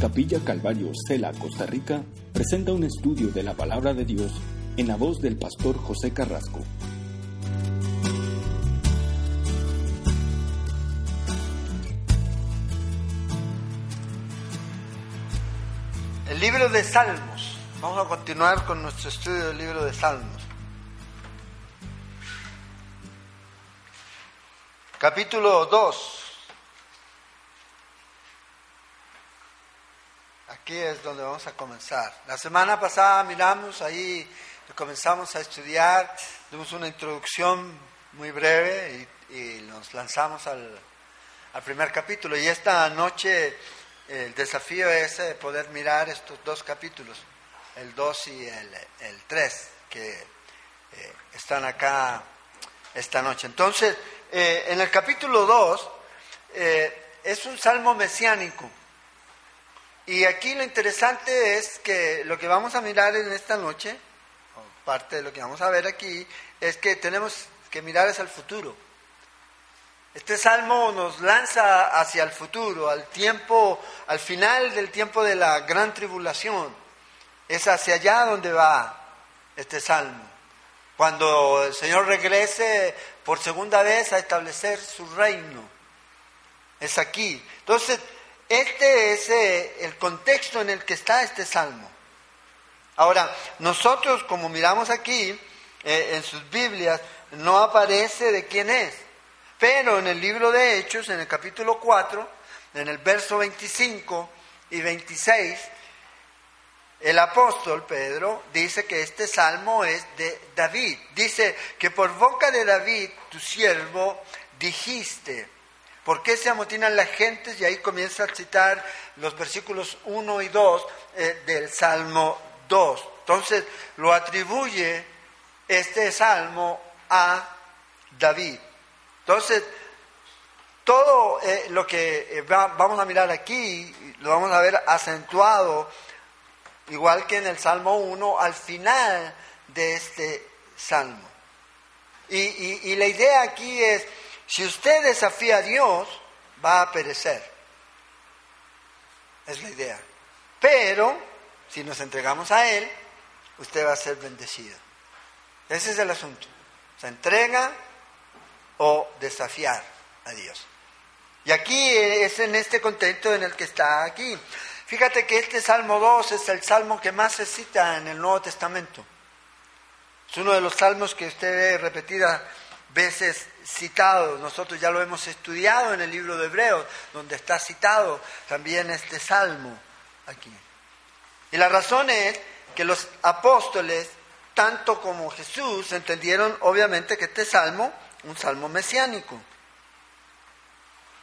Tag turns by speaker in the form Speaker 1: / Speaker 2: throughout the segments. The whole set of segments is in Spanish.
Speaker 1: Capilla Calvario, Cela, Costa Rica, presenta un estudio de la palabra de Dios en la voz del pastor José Carrasco.
Speaker 2: El libro de Salmos. Vamos a continuar con nuestro estudio del libro de Salmos. Capítulo 2. Aquí es donde vamos a comenzar. La semana pasada miramos ahí, comenzamos a estudiar, dimos una introducción muy breve y, nos lanzamos al, primer capítulo. Y esta noche el desafío es eh, poder mirar estos dos capítulos, el 2 y el, 3, que eh, están acá esta noche. Entonces, eh, en el capítulo 2 es un salmo mesiánico. Y aquí lo interesante es que lo que vamos a mirar en esta noche, parte de lo que vamos a ver aquí, es que tenemos que mirar hacia el futuro. Este salmo nos lanza hacia el futuro, al tiempo, al final del tiempo de la gran tribulación. Es hacia allá donde va este salmo. Cuando el Señor regrese por segunda vez a establecer su reino. Es aquí. Entonces, este es eh, el contexto en el que está este salmo. Ahora, nosotros como miramos aquí eh, en sus Biblias, no aparece de quién es. Pero en el libro de Hechos, en el capítulo 4, en el verso 25 y 26, el apóstol Pedro dice que este salmo es de David. Dice que por boca de David, tu siervo, dijiste, ¿Por qué se amotinan las gentes? Y ahí comienza a citar los versículos 1 y 2 eh, del Salmo 2. Entonces lo atribuye este salmo a David. Entonces, todo eh, lo que eh, vamos a mirar aquí, lo vamos a ver acentuado, igual que en el Salmo 1, al final de este salmo. y la idea aquí es si usted desafía a Dios, va a perecer. Es la idea. Pero, si nos entregamos a Él, usted va a ser bendecido. Ese es el asunto. Se entrega o desafiar a Dios. Y aquí es en este contexto en el que está aquí. Fíjate que este Salmo 2 es el salmo que más se cita en el Nuevo Testamento. Es uno de los salmos que usted ve repetida veces citado, nosotros ya lo hemos estudiado en el libro de Hebreos, donde está citado también este salmo aquí. Y la razón es que los apóstoles, tanto como Jesús, entendieron obviamente que este salmo, un salmo mesiánico,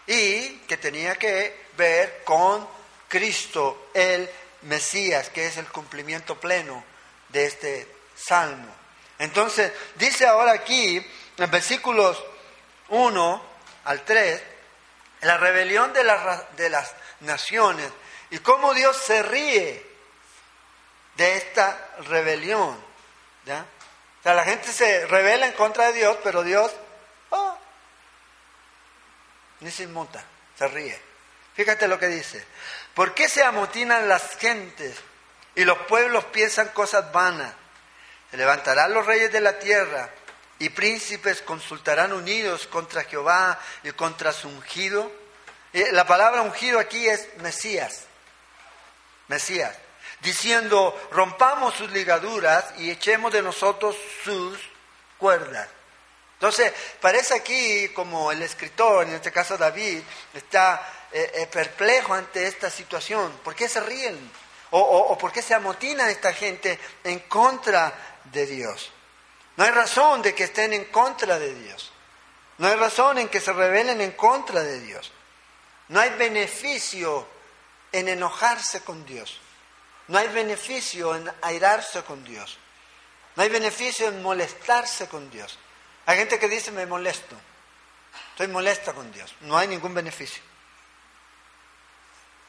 Speaker 2: y que tenía que ver con Cristo, el Mesías, que es el cumplimiento pleno de este salmo. Entonces, dice ahora aquí en versículos 1 al 3, la rebelión de, de las naciones y cómo Dios se ríe de esta rebelión. ¿ya? O sea, la gente se revela en contra de Dios, pero Dios oh, ni se inmuta, se ríe. Fíjate lo que dice. ¿Por qué se amotinan las gentes y los pueblos piensan cosas vanas? Se levantarán los reyes de la tierra y príncipes consultarán unidos contra Jehová y contra su ungido. La palabra ungido aquí es Mesías, Mesías, diciendo, rompamos sus ligaduras y echemos de nosotros sus cuerdas. Entonces, parece aquí como el escritor, en este caso David, está eh, eh, perplejo ante esta situación. ¿Por qué se ríen? O, o por qué se amotina esta gente en contra de Dios? No hay razón de que estén en contra de Dios. No hay razón en que se rebelen en contra de Dios. No hay beneficio en enojarse con Dios. No hay beneficio en airarse con Dios. No hay beneficio en molestarse con Dios. Hay gente que dice me molesto. Estoy molesta con Dios. No hay ningún beneficio.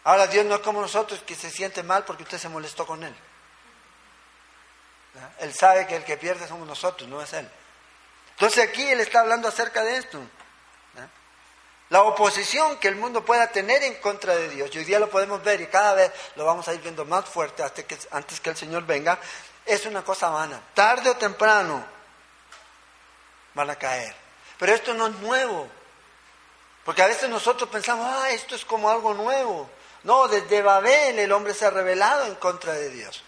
Speaker 2: Ahora Dios no es como nosotros que se siente mal porque usted se molestó con Él. Él sabe que el que pierde somos nosotros, no es Él. Entonces aquí Él está hablando acerca de esto. la oposición que el mundo pueda tener en contra de Dios. Y hoy día lo podemos ver y cada vez lo vamos a ir viendo más fuerte hasta que, antes que el Señor venga. Es una cosa vana. Tarde o temprano van a caer. Pero esto no es nuevo. Porque a veces nosotros pensamos, ah, esto es como algo nuevo. No, desde Babel el hombre se ha rebelado en contra de Dios.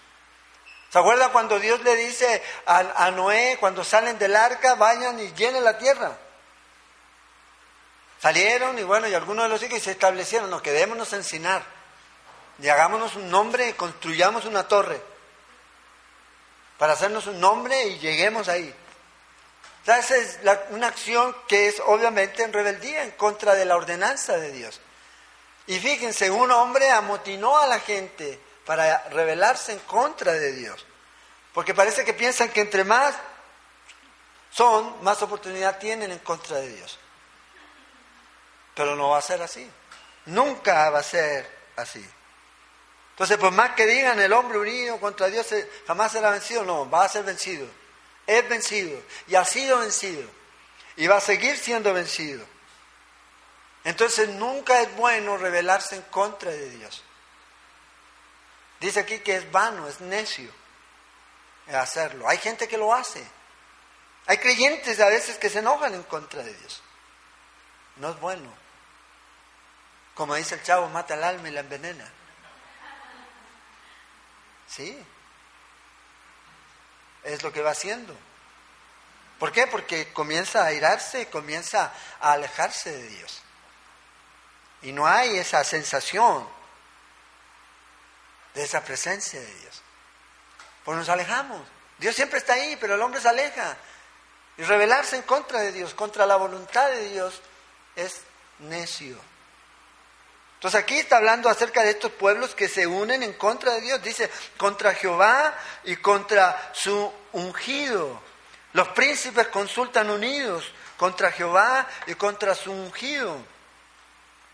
Speaker 2: ¿Se acuerda cuando Dios le dice a, Noé, cuando salen del arca, vayan y llenen la tierra? Salieron y bueno, y algunos de los hijos se establecieron, no, quedémonos en Sinar. Y hagámonos un nombre, construyamos una torre. Para hacernos un nombre y lleguemos ahí. Esa es una acción que es obviamente en rebeldía en contra de la ordenanza de Dios. Y fíjense, un hombre amotinó a la gente para rebelarse en contra de Dios. Porque parece que piensan que entre más son, más oportunidad tienen en contra de Dios. Pero no va a ser así. Nunca va a ser así. Entonces, por más que digan el hombre unido contra Dios jamás será vencido, no, va a ser vencido es vencido y ha sido vencido y va a seguir siendo vencido. Entonces nunca es bueno rebelarse en contra de Dios. Dice aquí que es vano, es necio hacerlo. Hay gente que lo hace. Hay creyentes a veces que se enojan en contra de Dios. No es bueno. Como dice el chavo, mata el alma y la envenena. Sí, es lo que va haciendo. ¿Por qué? Porque comienza a airarse, comienza a alejarse de Dios. Y no hay esa sensación de esa presencia de Dios. Pues nos alejamos. Dios siempre está ahí, pero el hombre se aleja. Y rebelarse en contra de Dios, contra la voluntad de Dios, es necio. Entonces aquí está hablando acerca de estos pueblos que se unen en contra de Dios. Dice, contra Jehová y contra su ungido. Los príncipes consultan unidos contra Jehová y contra su ungido.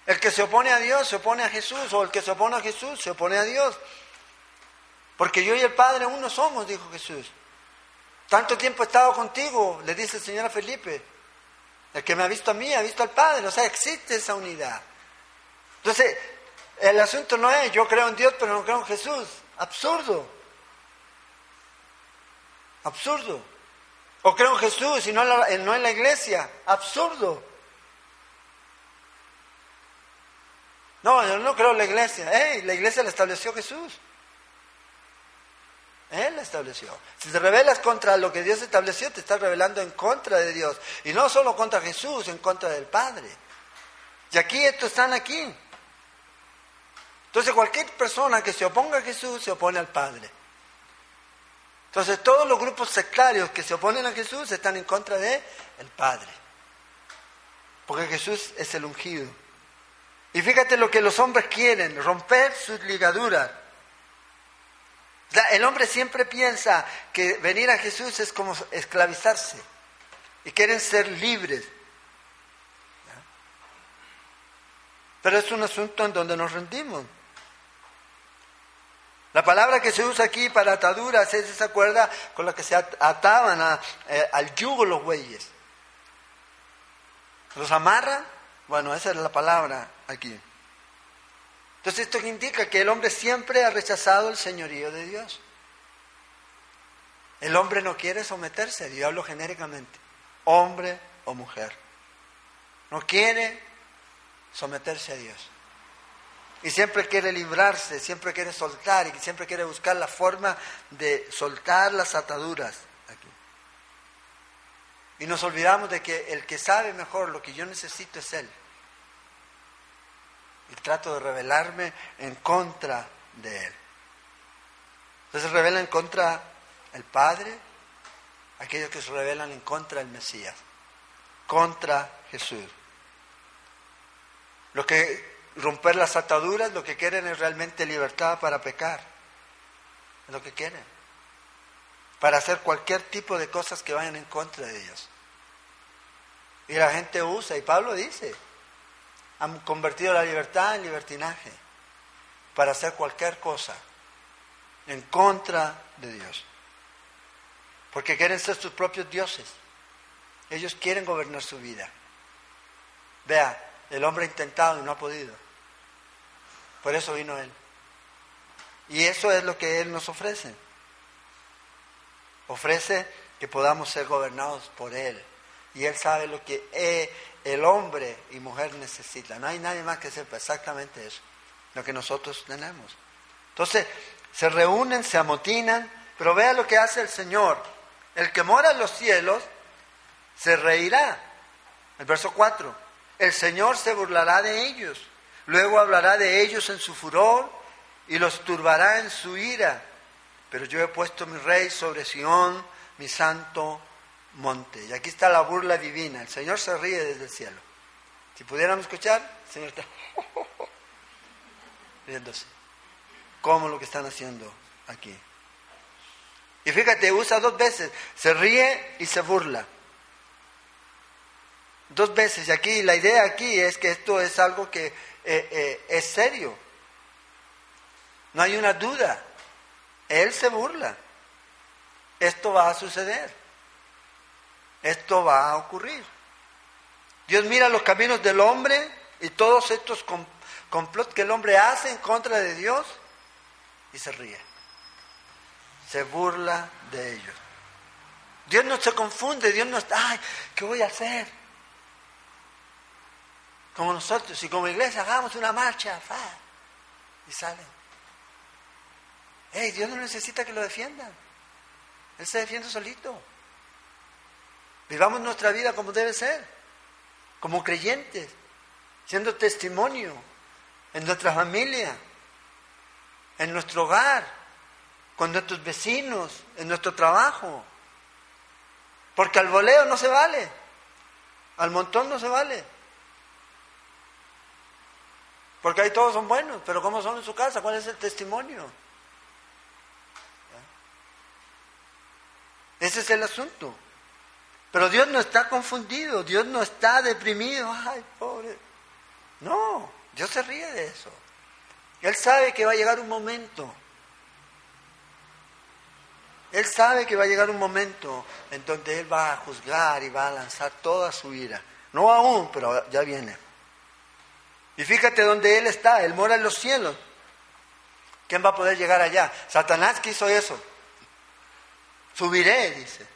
Speaker 2: El que se opone a Dios se opone a Jesús, o el que se opone a Jesús se opone a Dios. Porque yo y el Padre uno somos, dijo Jesús. Tanto tiempo he estado contigo, le dice el Señor a Felipe. El que me ha visto a mí ha visto al Padre. O sea, existe esa unidad. Entonces, el asunto no es yo creo en Dios pero no creo en Jesús. Absurdo. Absurdo. O creo en Jesús y no en la, iglesia. Absurdo. No, yo no creo en la iglesia. Hey, la iglesia la estableció Jesús. Él la estableció. Si te rebelas contra lo que Dios estableció, te estás rebelando en contra de Dios. Y no solo contra Jesús, en contra del Padre. Y aquí estos están aquí. Entonces cualquier persona que se oponga a Jesús se opone al Padre. Entonces todos los grupos sectarios que se oponen a Jesús están en contra de el Padre. Porque Jesús es el ungido. Y fíjate lo que los hombres quieren, romper sus ligaduras. El hombre siempre piensa que venir a Jesús es como esclavizarse y quieren ser libres. Pero es un asunto en donde nos rendimos. La palabra que se usa aquí para ataduras es esa cuerda con la que se ataban eh, al yugo los bueyes. ¿Los amarran? Bueno, esa es la palabra aquí. Entonces esto indica que el hombre siempre ha rechazado el señorío de Dios. El hombre no quiere someterse, yo hablo genéricamente, hombre o mujer. No quiere someterse a Dios. Y siempre quiere librarse, siempre quiere soltar y siempre quiere buscar la forma de soltar las ataduras. Y nos olvidamos de que el que sabe mejor lo que yo necesito es Él. Y trato de rebelarme en contra de Él. Entonces se revela en contra el Padre, aquellos que se rebelan en contra del Mesías, contra Jesús. Lo que romper las ataduras, lo que quieren es realmente libertad para pecar. Es lo que quieren. Para hacer cualquier tipo de cosas que vayan en contra de Dios. Y la gente usa, y Pablo dice, han convertido la libertad en libertinaje para hacer cualquier cosa en contra de Dios. Porque quieren ser sus propios dioses. Ellos quieren gobernar su vida. Vea, el hombre ha intentado y no ha podido. Por eso vino Él. Y eso es lo que Él nos ofrece. Ofrece que podamos ser gobernados por Él. Y Él sabe lo que eh, el hombre y mujer necesitan. No hay nadie más que sepa exactamente eso, lo que nosotros tenemos. Entonces, se reúnen, se amotinan, pero vea lo que hace el Señor. El que mora en los cielos se reirá. El verso 4. El Señor se burlará de ellos. Luego hablará de ellos en su furor y los turbará en su ira. Pero yo he puesto mi rey sobre Sión, mi santo monte. Y aquí está la burla divina. El Señor se ríe desde el cielo. Si pudiéramos escuchar, el Señor está riéndose. Como lo que están haciendo aquí. Y fíjate, usa dos veces. Se ríe y se burla. Dos veces. Y aquí la idea aquí es que esto es algo que eh, eh, es serio. No hay una duda. Él se burla. Esto va a suceder. Esto va a ocurrir. Dios mira los caminos del hombre y todos estos complots que el hombre hace en contra de Dios y se ríe. Se burla de ellos. Dios no se confunde, Dios no está, ay, ¿qué voy a hacer? Como nosotros, y como iglesia hagamos una marcha, y salen. Hey, Dios no necesita que lo defiendan. Él se defiende solito. Vivamos nuestra vida como debe ser, como creyentes, siendo testimonio en nuestra familia, en nuestro hogar, con nuestros vecinos, en nuestro trabajo. Porque al voleo no se vale, al montón no se vale. Porque ahí todos son buenos, pero ¿cómo son en su casa? ¿Cuál es el testimonio? Ese es el asunto. Pero Dios no está confundido, Dios no está deprimido, ay, pobre. No, Dios se ríe de eso. Él sabe que va a llegar un momento. Él sabe que va a llegar un momento en donde Él va a juzgar y va a lanzar toda su ira. No aún, pero ya viene. Y fíjate dónde Él está, Él mora en los cielos. ¿Quién va a poder llegar allá? Satanás quiso eso. Subiré, dice.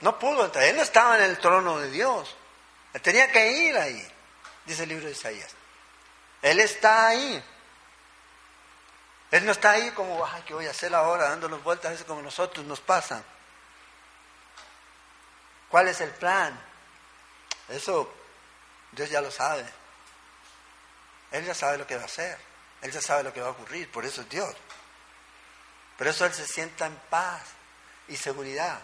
Speaker 2: No pudo entrar. Él no estaba en el trono de Dios. Él tenía que ir ahí, dice el libro de Isaías. Él está ahí. Él no está ahí como, ay, ¿qué voy a hacer ahora? Dando las vueltas, a veces como nosotros nos pasa. ¿Cuál es el plan? Eso Dios ya lo sabe. Él ya sabe lo que va a hacer. Él ya sabe lo que va a ocurrir. Por eso es Dios. Por eso Él se sienta en paz y seguridad.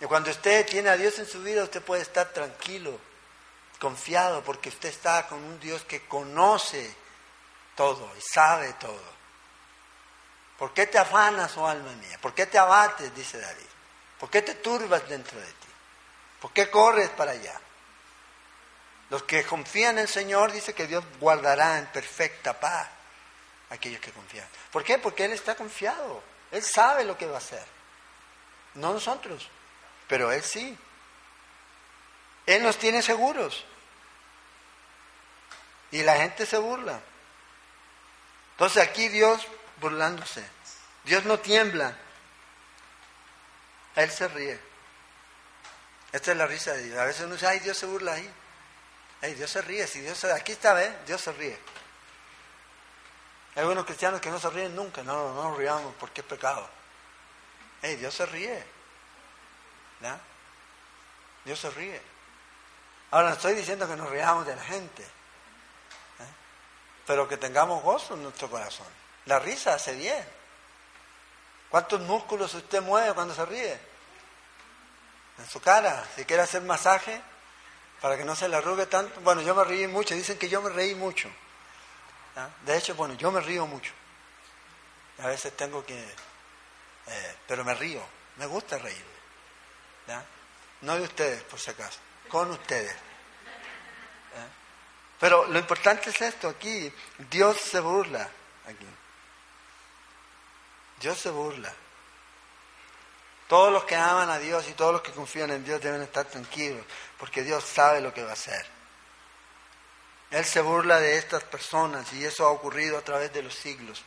Speaker 2: Y cuando usted tiene a Dios en su vida, usted puede estar tranquilo, confiado, porque usted está con un Dios que conoce todo y sabe todo. ¿Por qué te afanas, oh alma mía? ¿Por qué te abates? Dice David. ¿Por qué te turbas dentro de ti? ¿Por qué corres para allá? Los que confían en el Señor dice que Dios guardará en perfecta paz aquellos que confían. ¿Por qué? Porque Él está confiado. Él sabe lo que va a hacer. No nosotros, pero Él sí. Él nos tiene seguros. Y la gente se burla. Entonces aquí Dios burlándose. Dios no tiembla. Él se ríe. Esta es la risa de Dios. A veces uno dice, ay, Dios se burla ahí. Ay, Dios se ríe. Si Dios se... Aquí está, ¿ves? Dios se ríe. Hay algunos cristianos que no se ríen nunca. No, no, no nos riamos porque es pecado. Hey, Dios se ríe. ¿Ya? Dios se ríe. Ahora no estoy diciendo que nos riamos de la gente, pero que tengamos gozo en nuestro corazón. La risa hace bien. ¿Cuántos músculos usted mueve cuando se ríe? En su cara. Si quiere hacer masaje para que no se le arrugue tanto. Bueno, yo me reí mucho. Dicen que yo me reí mucho. De hecho, bueno, yo me río mucho. A veces tengo que... Eh, pero me río, me gusta reír. No de ustedes, por si acaso, con ustedes. Pero lo importante es esto aquí. Dios se burla aquí. Dios se burla. Todos los que aman a Dios y todos los que confían en Dios deben estar tranquilos, porque Dios sabe lo que va a hacer. Él se burla de estas personas y eso ha ocurrido a través de los siglos.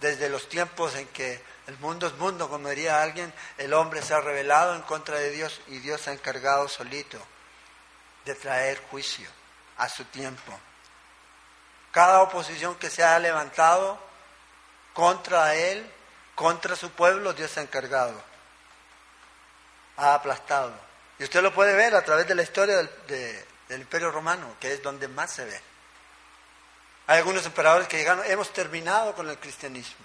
Speaker 2: Desde los tiempos en que el mundo es mundo, como diría alguien, el hombre se ha rebelado en contra de Dios y Dios se ha encargado solito de traer juicio a su tiempo. Cada oposición que se ha levantado contra Él, contra su pueblo, Dios se ha encargado, ha aplastado. Y usted lo puede ver a través de la historia del, Imperio Romano, que es donde más se ve. Hay algunos emperadores que llegaron, hemos terminado con el cristianismo.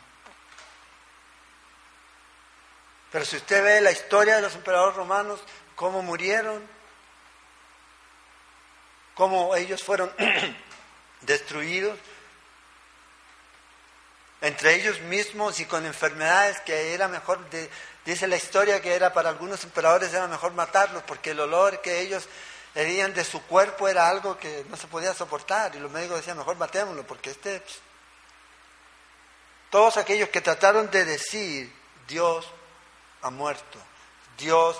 Speaker 2: Pero si usted ve la historia de los emperadores romanos, cómo murieron, cómo ellos fueron destruidos, entre ellos mismos y con enfermedades que era mejor, dice la historia que era para algunos emperadores era mejor matarlos porque el olor que ellos herían de su cuerpo era algo que no se podía soportar y los médicos decían mejor matémoslo porque este... Todos aquellos que trataron de decir Dios ha muerto, Dios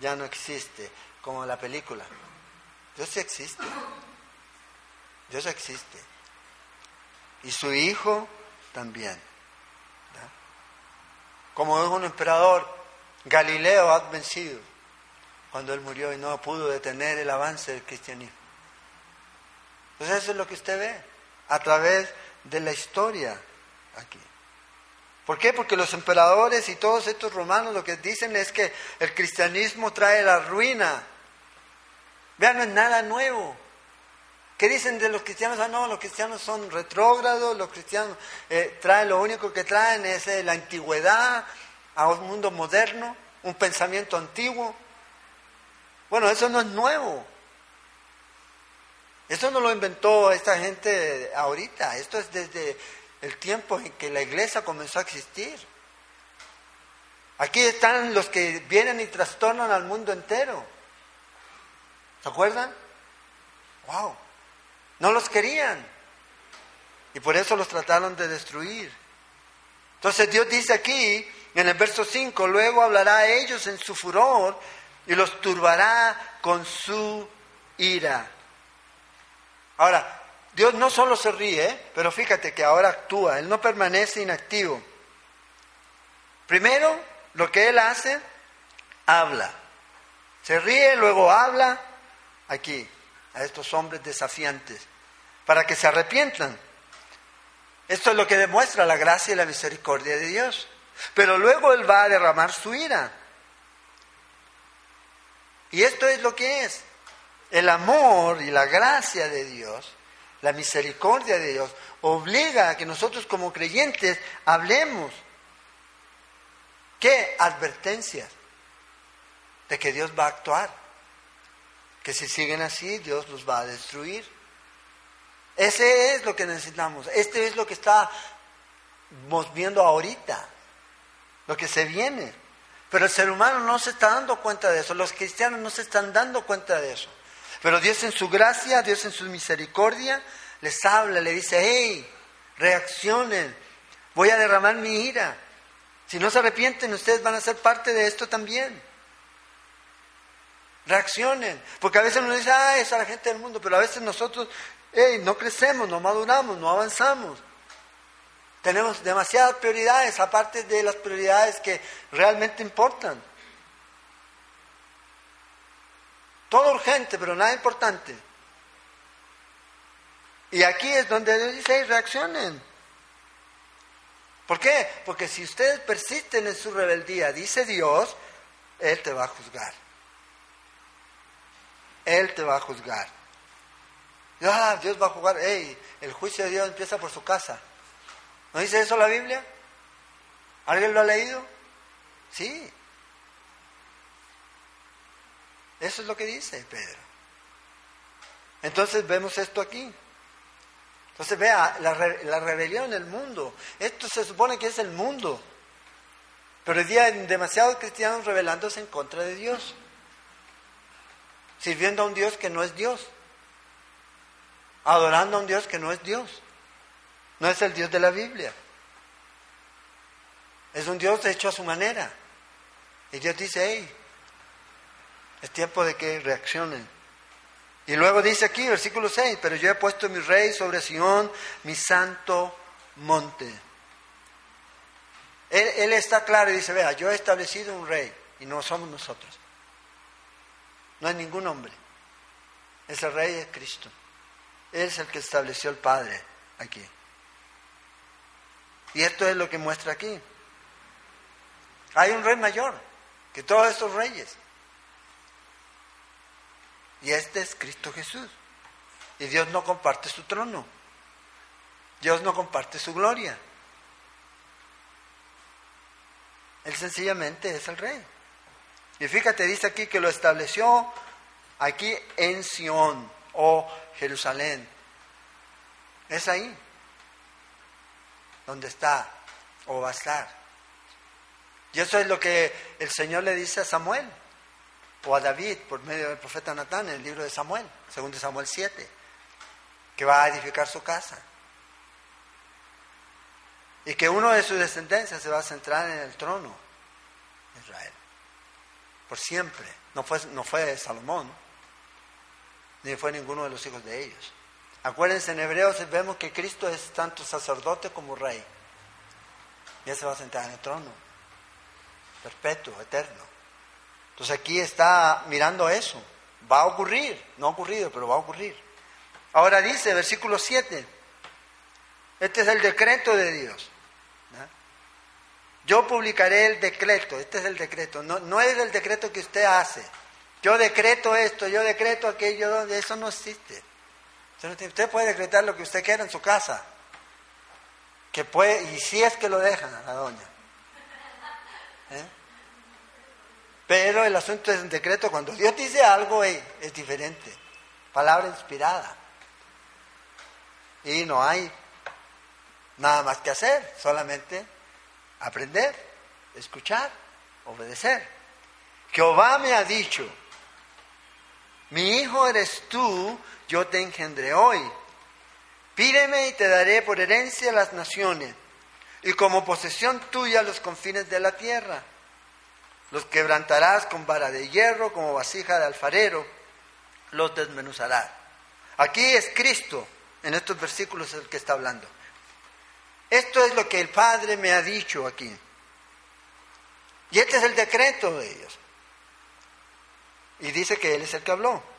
Speaker 2: ya no existe, como la película. Dios sí existe, Dios existe. Y su Hijo también. Como dijo un emperador, Galileo ha vencido cuando él murió y no pudo detener el avance del cristianismo. Entonces eso es lo que usted ve a través de la historia aquí. ¿Por qué? Porque los emperadores y todos estos romanos lo que dicen es que el cristianismo trae la ruina. Vean, no es nada nuevo. ¿Qué dicen de los cristianos? Ah, no, los cristianos son retrógrados, los cristianos eh, traen, lo único que traen es eh, la antigüedad a un mundo moderno, un pensamiento antiguo. Bueno, eso no es nuevo. Eso no lo inventó esta gente ahorita, esto es desde el tiempo en que la iglesia comenzó a existir. Aquí están los que vienen y trastornan al mundo entero. ¿Se acuerdan? ¡Wow! No los querían. Y por eso los trataron de destruir. Entonces Dios dice aquí, en el verso 5, luego hablará a ellos en su furor y los turbará con su ira. Ahora, Dios no solo se ríe, pero fíjate que ahora actúa, Él no permanece inactivo. Primero, lo que Él hace, habla. Se ríe, luego habla aquí, a estos hombres desafiantes para que se arrepientan. Esto es lo que demuestra la gracia y la misericordia de Dios. Pero luego Él va a derramar su ira. Y esto es lo que es. El amor y la gracia de Dios, la misericordia de Dios, obliga a que nosotros como creyentes hablemos. ¿Qué? Advertencias de que Dios va a actuar. Que si siguen así, Dios los va a destruir. Ese es lo que necesitamos. Este es lo que estamos viendo ahorita, lo que se viene. Pero el ser humano no se está dando cuenta de eso, los cristianos no se están dando cuenta de eso. Pero Dios en su gracia, Dios en su misericordia, les habla, le dice, hey, reaccionen, voy a derramar mi ira. Si no se arrepienten, ustedes van a ser parte de esto también. Reaccionen, porque a veces uno dice, ah, esa es la gente del mundo, pero a veces nosotros no crecemos, no maduramos, no avanzamos. Tenemos demasiadas prioridades, aparte de las prioridades que realmente importan. Todo urgente, pero nada importante. Y aquí es donde Dios dice, reaccionen. ¿Por qué? Porque si ustedes persisten en su rebeldía, dice Dios, Él te va a juzgar. Él te va a juzgar. Ah, Dios va a jugar. Ey, el juicio de Dios empieza por su casa. ¿No dice eso la Biblia? ¿Alguien lo ha leído? Sí. Eso es lo que dice Pedro. Entonces vemos esto aquí. Entonces vea, la, rebelión del mundo. Esto se supone que es el mundo. Pero hoy día hay demasiados cristianos rebelándose en contra de Dios. Sirviendo a un Dios que no es Dios adorando a un Dios que no es Dios, no es el Dios de la Biblia. Es un Dios hecho a su manera. Y Dios dice, hey, es tiempo de que reaccionen. Y luego dice aquí, versículo 6, pero yo he puesto mi rey sobre Sión, mi santo monte. Él, él, está claro y dice, vea, yo he establecido un rey y no somos nosotros. No hay ningún hombre. Ese rey es Cristo. Él es el que estableció el Padre aquí. Y esto es lo que muestra aquí. Hay un rey mayor que todos estos reyes. Y este es Cristo Jesús. Y Dios no comparte su trono. Dios no comparte su gloria. Él sencillamente es el rey. Y fíjate, dice aquí que lo estableció aquí en Sión o Jerusalén. Es ahí donde está o va a estar. Y eso es lo que el Señor le dice a Samuel o a David por medio del profeta Natán en el libro de Samuel, segundo Samuel 7, que va a edificar su casa. Y que uno de sus descendencias se va a centrar en el trono de Israel. Por siempre. No fue, no fue Salomón, ni fue ninguno de los hijos de ellos. Acuérdense, en Hebreos vemos que Cristo es tanto sacerdote como rey. Y él se va a sentar en el trono, perpetuo, eterno. Entonces aquí está mirando eso. Va a ocurrir, no ha ocurrido, pero va a ocurrir. Ahora dice, versículo 7, este es el decreto de Dios. Yo publicaré el decreto, este es el decreto, no, no es el decreto que usted hace. Yo decreto esto, yo decreto aquello, eso no existe. Usted puede decretar lo que usted quiera en su casa. Que puede, y si es que lo dejan a la doña. ¿Eh? Pero el asunto es un decreto. Cuando Dios dice algo es diferente. Palabra inspirada. Y no hay nada más que hacer, solamente aprender, escuchar, obedecer. Jehová me ha dicho, mi hijo eres tú, yo te engendré hoy. Pídeme y te daré por herencia las naciones y como posesión tuya los confines de la tierra. Los quebrantarás con vara de hierro, como vasija de alfarero, los desmenuzarás. Aquí es Cristo, en estos versículos el que está hablando. Esto es lo que el Padre me ha dicho aquí. Y este es el decreto de ellos. Y dice que Él es el que habló.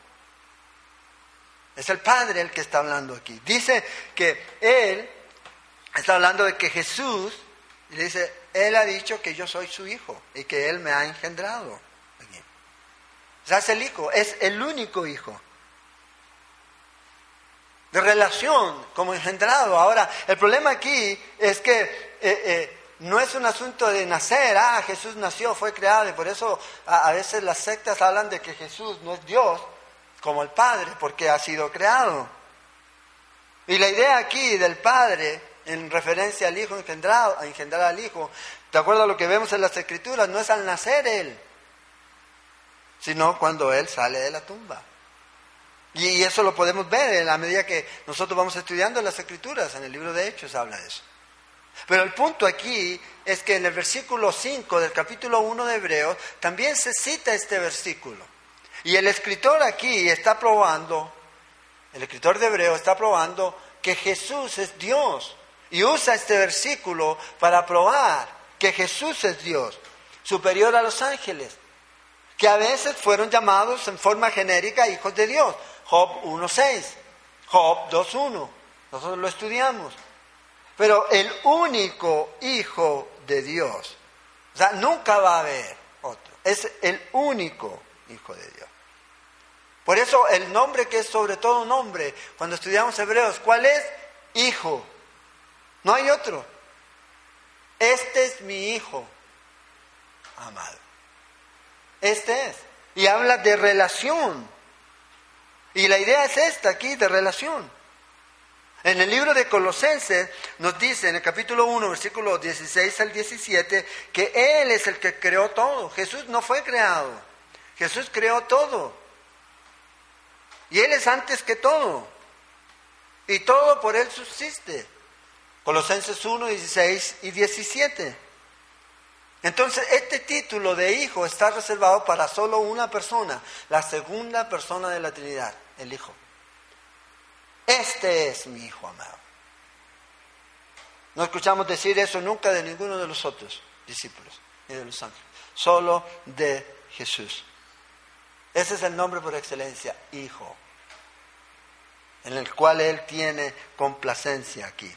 Speaker 2: Es el Padre el que está hablando aquí. Dice que Él está hablando de que Jesús, le dice, Él ha dicho que yo soy su hijo y que Él me ha engendrado. O sea, es el hijo, es el único hijo. De relación como engendrado. Ahora, el problema aquí es que eh, eh, no es un asunto de nacer, ah, Jesús nació, fue creado, y por eso a veces las sectas hablan de que Jesús no es Dios, como el Padre, porque ha sido creado. Y la idea aquí del Padre, en referencia al Hijo engendrado, a engendrar al Hijo, de acuerdo a lo que vemos en las Escrituras, no es al nacer Él, sino cuando Él sale de la tumba. Y eso lo podemos ver en la medida que nosotros vamos estudiando las Escrituras, en el libro de Hechos habla de eso. Pero el punto aquí es que en el versículo 5 del capítulo 1 de Hebreos también se cita este versículo. Y el escritor aquí está probando, el escritor de Hebreo está probando que Jesús es Dios. Y usa este versículo para probar que Jesús es Dios, superior a los ángeles, que a veces fueron llamados en forma genérica hijos de Dios. Job 1.6, Job 2.1, nosotros lo estudiamos. Pero el único hijo de Dios, o sea, nunca va a haber otro, es el único hijo de Dios. Por eso el nombre que es sobre todo nombre, cuando estudiamos hebreos, ¿cuál es? Hijo. No hay otro. Este es mi hijo amado. Este es. Y habla de relación. Y la idea es esta aquí, de relación. En el libro de Colosenses nos dice en el capítulo 1, versículo 16 al 17, que Él es el que creó todo. Jesús no fue creado. Jesús creó todo. Y Él es antes que todo. Y todo por Él subsiste. Colosenses 1, 16 y 17. Entonces, este título de hijo está reservado para solo una persona, la segunda persona de la Trinidad, el Hijo. Este es mi hijo amado. No escuchamos decir eso nunca de ninguno de los otros discípulos, ni de los ángeles, solo de Jesús. Ese es el nombre por excelencia, Hijo, en el cual Él tiene complacencia aquí.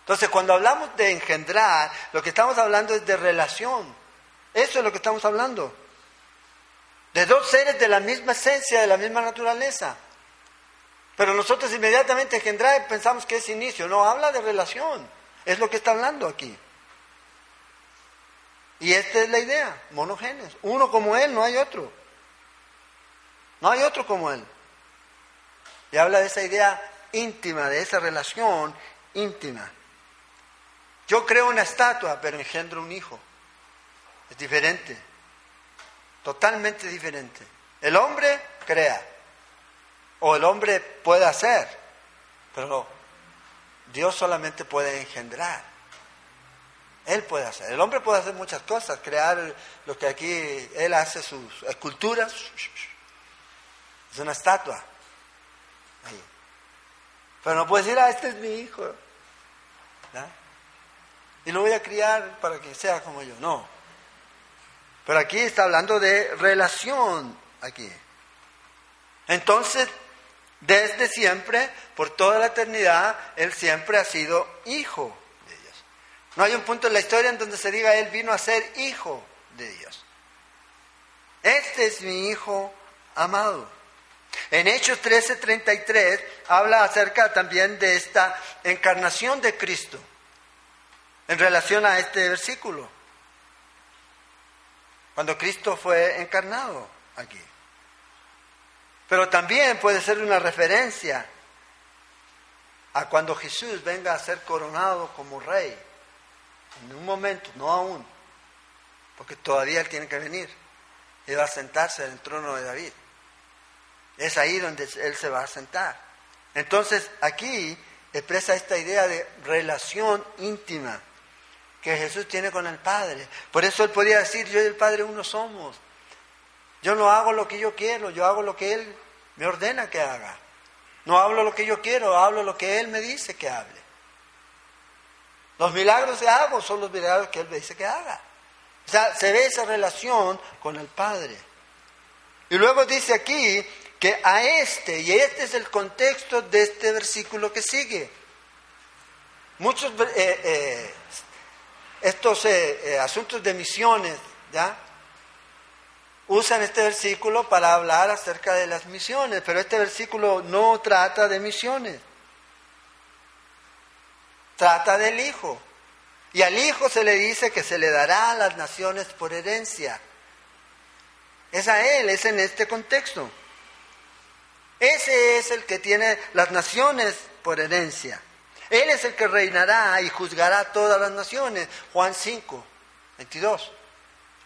Speaker 2: Entonces, cuando hablamos de engendrar, lo que estamos hablando es de relación. Eso es lo que estamos hablando. De dos seres de la misma esencia, de la misma naturaleza. Pero nosotros inmediatamente engendrar pensamos que es inicio. No, habla de relación. Es lo que está hablando aquí. Y esta es la idea, monogenes. Uno como Él, no hay otro. No hay otro como Él. Y habla de esa idea íntima, de esa relación íntima. Yo creo una estatua, pero engendro un hijo. Es diferente. Totalmente diferente. El hombre crea. O el hombre puede hacer. Pero Dios solamente puede engendrar. Él puede hacer. El hombre puede hacer muchas cosas, crear lo que aquí él hace sus esculturas. Es una estatua. Pero no puede decir, ah, este es mi hijo. Y lo voy a criar para que sea como yo. No. Pero aquí está hablando de relación. Aquí. Entonces, desde siempre, por toda la eternidad, Él siempre ha sido hijo de Dios. No hay un punto en la historia en donde se diga Él vino a ser hijo de Dios. Este es mi hijo amado. En Hechos 13:33 habla acerca también de esta encarnación de Cristo en relación a este versículo. Cuando Cristo fue encarnado aquí. Pero también puede ser una referencia a cuando Jesús venga a ser coronado como rey. En un momento, no aún, porque todavía Él tiene que venir. Él va a sentarse en el trono de David. Es ahí donde Él se va a sentar. Entonces, aquí expresa esta idea de relación íntima que Jesús tiene con el Padre. Por eso Él podía decir, yo y el Padre uno somos. Yo no hago lo que yo quiero, yo hago lo que Él me ordena que haga. No hablo lo que yo quiero, hablo lo que Él me dice que hable. Los milagros que hago son los milagros que Él me dice que haga. O sea, se ve esa relación con el Padre. Y luego dice aquí que a este, y este es el contexto de este versículo que sigue. Muchos eh, eh, estos eh, asuntos de misiones, ¿ya? usan este versículo para hablar acerca de las misiones, pero este versículo no trata de misiones. Trata del Hijo. Y al Hijo se le dice que se le dará a las naciones por herencia. Es a Él, es en este contexto. Ese es el que tiene las naciones por herencia. Él es el que reinará y juzgará todas las naciones. Juan 5, 22.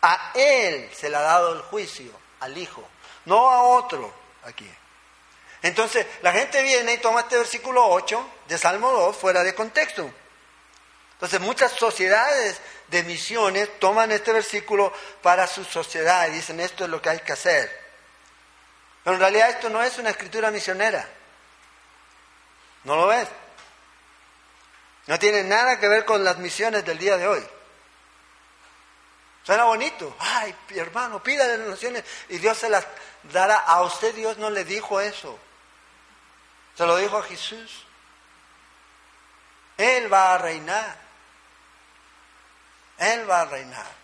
Speaker 2: A Él se le ha dado el juicio, al Hijo, no a otro aquí. Entonces, la gente viene y toma este versículo 8 de Salmo 2 fuera de contexto. Entonces, muchas sociedades de misiones toman este versículo para su sociedad y dicen esto es lo que hay que hacer. Pero en realidad esto no es una escritura misionera. No lo es. No tiene nada que ver con las misiones del día de hoy. Suena bonito. Ay, hermano, pídale las naciones y Dios se las dará. A usted Dios no le dijo eso. Se lo dijo a Jesús. Él va a reinar. Él va a reinar.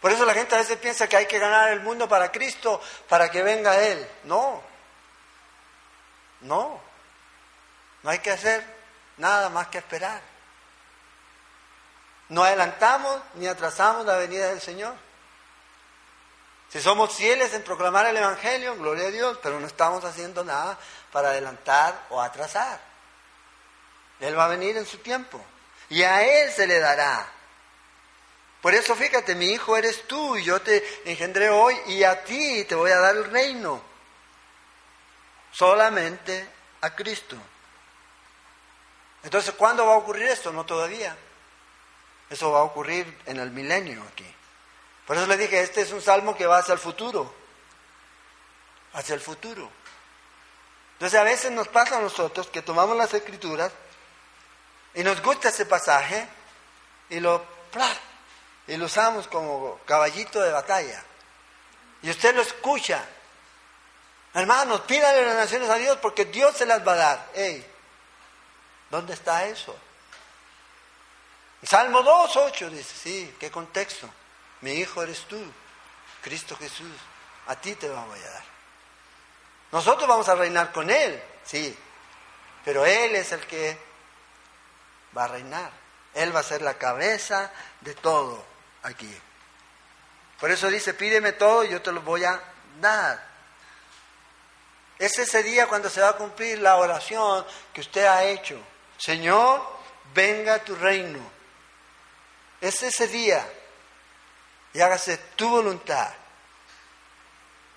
Speaker 2: Por eso la gente a veces piensa que hay que ganar el mundo para Cristo, para que venga Él. No. No. No hay que hacer nada más que esperar. No adelantamos ni atrasamos la venida del Señor. Si somos fieles en proclamar el Evangelio, gloria a Dios, pero no estamos haciendo nada para adelantar o atrasar. Él va a venir en su tiempo y a Él se le dará. Por eso fíjate, mi hijo eres tú y yo te engendré hoy y a ti te voy a dar el reino. Solamente a Cristo. Entonces, ¿cuándo va a ocurrir esto? No todavía. Eso va a ocurrir en el milenio aquí. Por eso le dije, este es un salmo que va hacia el futuro, hacia el futuro. Entonces a veces nos pasa a nosotros que tomamos las escrituras y nos gusta ese pasaje y lo, y lo usamos como caballito de batalla. Y usted lo escucha. Hermanos, pídanle las naciones a Dios porque Dios se las va a dar. Ey, ¿dónde está eso? Salmo 2, 8 dice, sí, ¿qué contexto? Mi hijo eres tú, Cristo Jesús, a ti te vamos a dar. Nosotros vamos a reinar con Él, sí, pero Él es el que va a reinar. Él va a ser la cabeza de todo aquí. Por eso dice, pídeme todo y yo te lo voy a dar. Es ese día cuando se va a cumplir la oración que usted ha hecho. Señor, venga tu reino. Es ese día. Y hágase tu voluntad.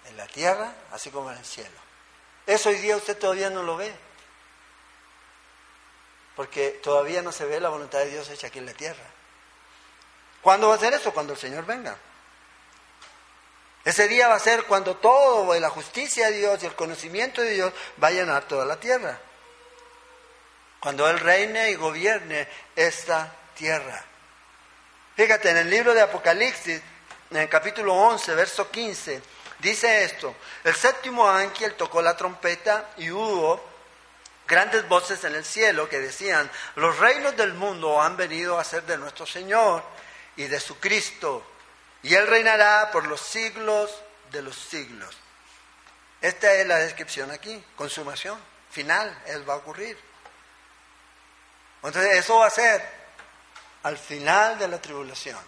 Speaker 2: En la tierra, así como en el cielo. Eso hoy día usted todavía no lo ve. Porque todavía no se ve la voluntad de Dios hecha aquí en la tierra. ¿Cuándo va a ser eso? Cuando el Señor venga. Ese día va a ser cuando todo, la justicia de Dios y el conocimiento de Dios va a llenar toda la tierra. Cuando Él reine y gobierne esta tierra. Fíjate, en el libro de Apocalipsis, en el capítulo 11, verso 15, dice esto, el séptimo ángel tocó la trompeta y hubo grandes voces en el cielo que decían, los reinos del mundo han venido a ser de nuestro Señor y de su Cristo, y Él reinará por los siglos de los siglos. Esta es la descripción aquí, consumación, final, Él va a ocurrir. Entonces eso va a ser al final de la tribulación,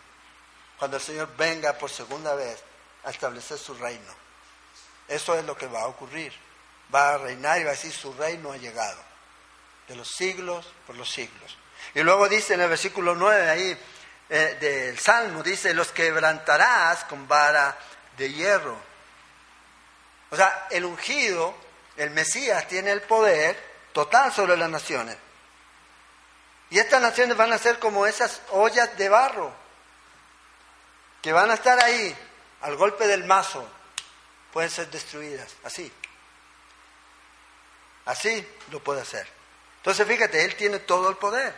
Speaker 2: cuando el Señor venga por segunda vez a establecer su reino. Eso es lo que va a ocurrir. Va a reinar y va a decir su reino ha llegado, de los siglos por los siglos. Y luego dice en el versículo 9 ahí eh, del Salmo, dice, los quebrantarás con vara de hierro. O sea, el ungido, el Mesías, tiene el poder total sobre las naciones. Y estas naciones van a ser como esas ollas de barro, que van a estar ahí al golpe del mazo, pueden ser destruidas, así. Así lo puede hacer. Entonces fíjate, Él tiene todo el poder.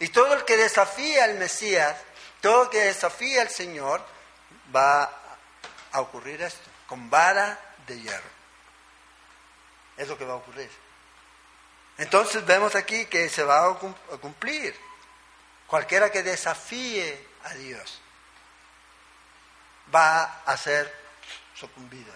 Speaker 2: Y todo el que desafía al Mesías, todo el que desafía al Señor, va a ocurrir esto, con vara de hierro. Es lo que va a ocurrir. Entonces vemos aquí que se va a cumplir. Cualquiera que desafíe a Dios va a ser sucumbido.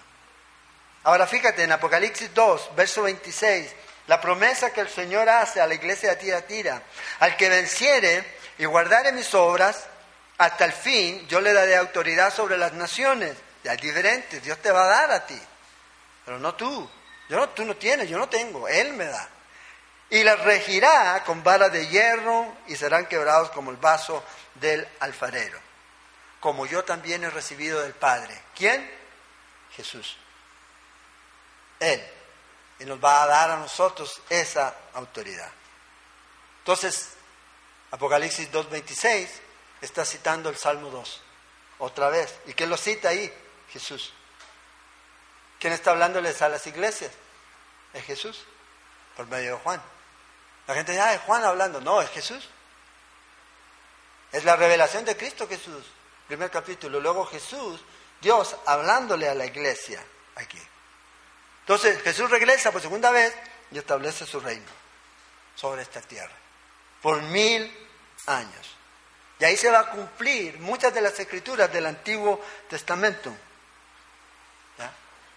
Speaker 2: Ahora fíjate en Apocalipsis 2, verso 26, la promesa que el Señor hace a la iglesia de Tiatira, al que venciere y guardare mis obras, hasta el fin yo le daré autoridad sobre las naciones. Ya es diferente, Dios te va a dar a ti, pero no tú. Yo no, tú no tienes, yo no tengo, Él me da y las regirá con vara de hierro y serán quebrados como el vaso del alfarero, como yo también he recibido del Padre. ¿Quién? Jesús. Él. Y nos va a dar a nosotros esa autoridad. Entonces, Apocalipsis 2.26 está citando el Salmo 2, otra vez. ¿Y quién lo cita ahí? Jesús. ¿Quién está hablándoles a las iglesias? Es Jesús, por medio de Juan. La gente dice, ah, es Juan hablando. No, es Jesús. Es la revelación de Cristo Jesús. Primer capítulo. Luego Jesús, Dios hablándole a la iglesia aquí. Entonces Jesús regresa por segunda vez y establece su reino sobre esta tierra. Por mil años. Y ahí se va a cumplir muchas de las escrituras del Antiguo Testamento.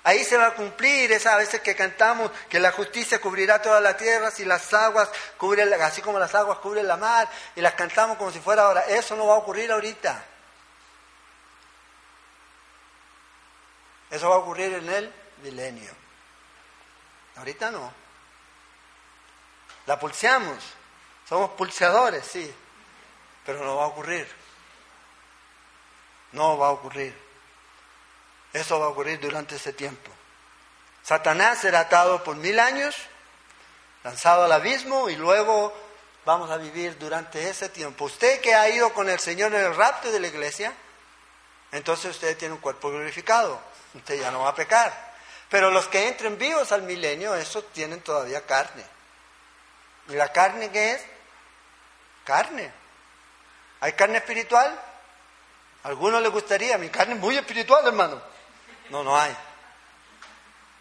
Speaker 2: Ahí se va a cumplir esa veces que cantamos que la justicia cubrirá toda la tierra si las aguas cubren, así como las aguas cubren la mar, y las cantamos como si fuera ahora. Eso no va a ocurrir ahorita. Eso va a ocurrir en el milenio. Ahorita no. La pulseamos. Somos pulseadores, sí. Pero no va a ocurrir. No va a ocurrir. Eso va a ocurrir durante ese tiempo. Satanás será atado por mil años, lanzado al abismo y luego vamos a vivir durante ese tiempo. Usted que ha ido con el Señor en el rapto de la iglesia, entonces usted tiene un cuerpo glorificado, usted ya no va a pecar. Pero los que entren vivos al milenio, esos tienen todavía carne. ¿Y la carne qué es? Carne. ¿Hay carne espiritual? ¿A algunos les gustaría? Mi carne es muy espiritual, hermano. No, no hay.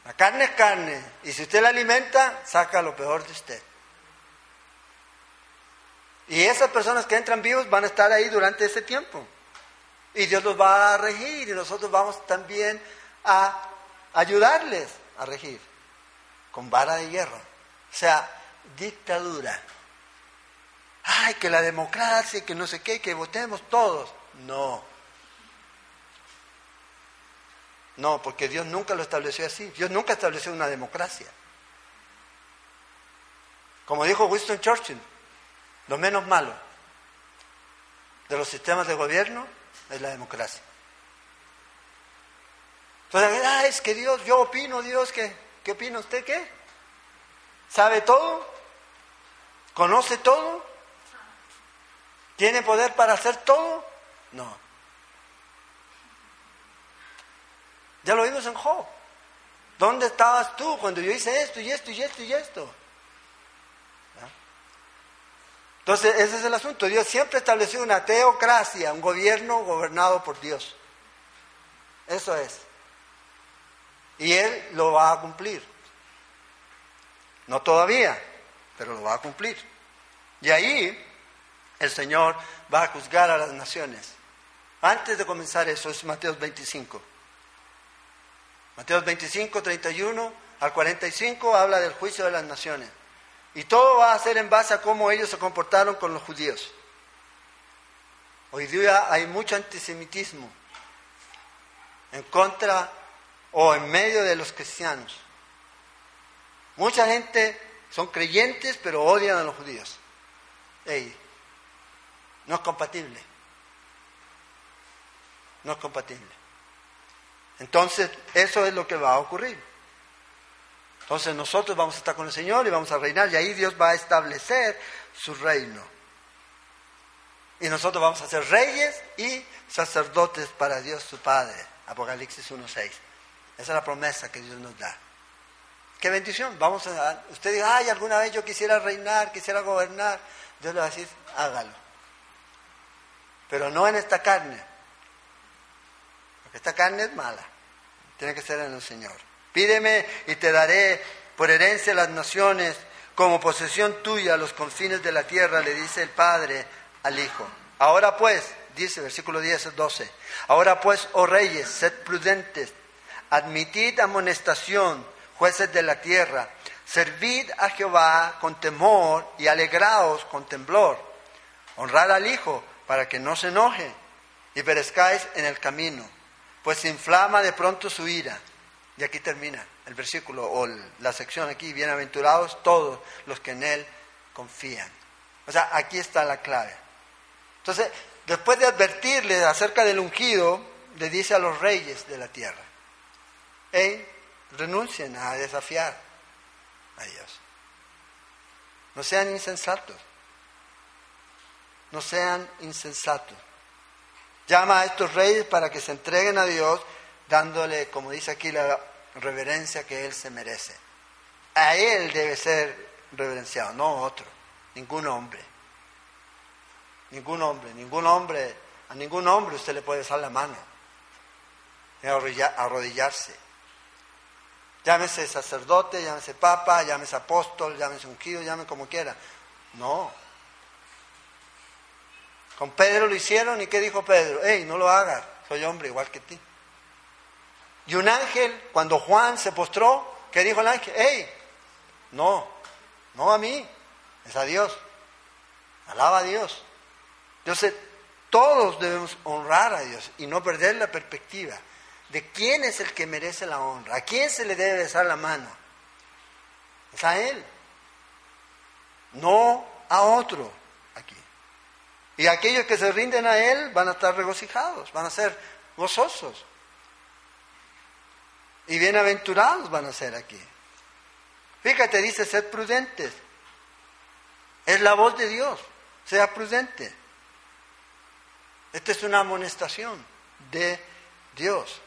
Speaker 2: La carne es carne. Y si usted la alimenta, saca lo peor de usted. Y esas personas que entran vivos van a estar ahí durante ese tiempo. Y Dios los va a regir y nosotros vamos también a ayudarles a regir con vara de hierro. O sea, dictadura. Ay, que la democracia, que no sé qué, que votemos todos. No. No, porque Dios nunca lo estableció así. Dios nunca estableció una democracia. Como dijo Winston Churchill, lo menos malo de los sistemas de gobierno es la democracia. Entonces, ah, es que Dios, yo opino, Dios, ¿qué, ¿qué opina usted? ¿Qué? ¿Sabe todo? ¿Conoce todo? ¿Tiene poder para hacer todo? No. Ya lo vimos en Job. ¿Dónde estabas tú cuando yo hice esto y esto y esto y esto? Entonces, ese es el asunto. Dios siempre estableció una teocracia, un gobierno gobernado por Dios. Eso es. Y Él lo va a cumplir. No todavía, pero lo va a cumplir. Y ahí el Señor va a juzgar a las naciones. Antes de comenzar eso es Mateo 25. Mateo 25, 31 al 45 habla del juicio de las naciones. Y todo va a ser en base a cómo ellos se comportaron con los judíos. Hoy día hay mucho antisemitismo en contra o en medio de los cristianos. Mucha gente son creyentes pero odian a los judíos. Ey, no es compatible. No es compatible. Entonces, eso es lo que va a ocurrir. Entonces nosotros vamos a estar con el Señor y vamos a reinar y ahí Dios va a establecer su reino. Y nosotros vamos a ser reyes y sacerdotes para Dios su Padre. Apocalipsis 1.6. Esa es la promesa que Dios nos da. Qué bendición. Vamos a, usted diga, ay, alguna vez yo quisiera reinar, quisiera gobernar. Dios le va a decir, hágalo. Pero no en esta carne. Porque esta carne es mala. Tiene que ser en el Señor. Pídeme y te daré por herencia las naciones, como posesión tuya los confines de la tierra, le dice el Padre al Hijo. Ahora pues, dice versículo 10 12, ahora pues, oh reyes, sed prudentes, admitid amonestación, jueces de la tierra, servid a Jehová con temor y alegraos con temblor, honrad al Hijo para que no se enoje y perezcáis en el camino, pues inflama de pronto su ira y aquí termina el versículo o la sección aquí, bienaventurados todos los que en Él confían. O sea, aquí está la clave. Entonces, después de advertirle acerca del ungido, le dice a los reyes de la tierra, hey, renuncien a desafiar a Dios. No sean insensatos. No sean insensatos. Llama a estos reyes para que se entreguen a Dios dándole, como dice aquí, la reverencia que Él se merece. A Él debe ser reverenciado, no a otro, ningún hombre. Ningún hombre, ningún hombre, a ningún hombre usted le puede besar la mano, arrodillarse. Llámese sacerdote, llámese papa, llámese apóstol, llámese ungido, llámese como quiera. No. Con Pedro lo hicieron y ¿qué dijo Pedro? Hey, no lo hagas, soy hombre igual que ti. Y un ángel, cuando Juan se postró, ¿qué dijo el ángel? ¡Ey! No, no a mí, es a Dios. Alaba a Dios. Entonces, todos debemos honrar a Dios y no perder la perspectiva de quién es el que merece la honra, a quién se le debe besar la mano. Es a Él, no a otro aquí. Y aquellos que se rinden a Él van a estar regocijados, van a ser gozosos. Y bienaventurados van a ser aquí. Fíjate, dice, sed prudentes. Es la voz de Dios. Sea prudente. Esta es una amonestación. de Dios.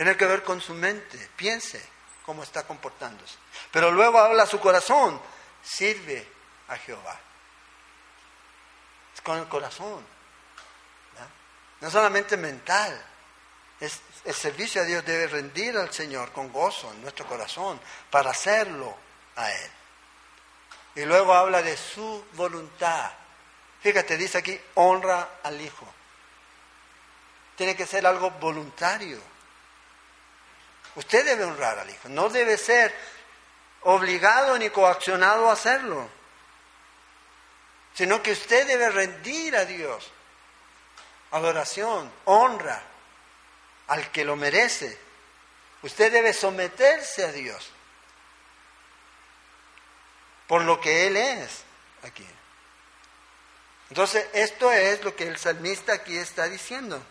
Speaker 2: Tiene que ver con su mente. Piense cómo está comportándose. Pero luego habla su corazón. Sirve a Jehová. Es con el corazón. No solamente mental. Es, el servicio a Dios debe rendir al Señor con gozo en nuestro corazón para hacerlo a Él. Y luego habla de su voluntad. Fíjate, dice aquí, honra al Hijo. Tiene que ser algo voluntario. Usted debe honrar al Hijo, no debe ser obligado ni coaccionado a hacerlo, sino que usted debe rendir a Dios adoración, honra al que lo merece. Usted debe someterse a Dios por lo que Él es aquí. Entonces, esto es lo que el salmista aquí está diciendo.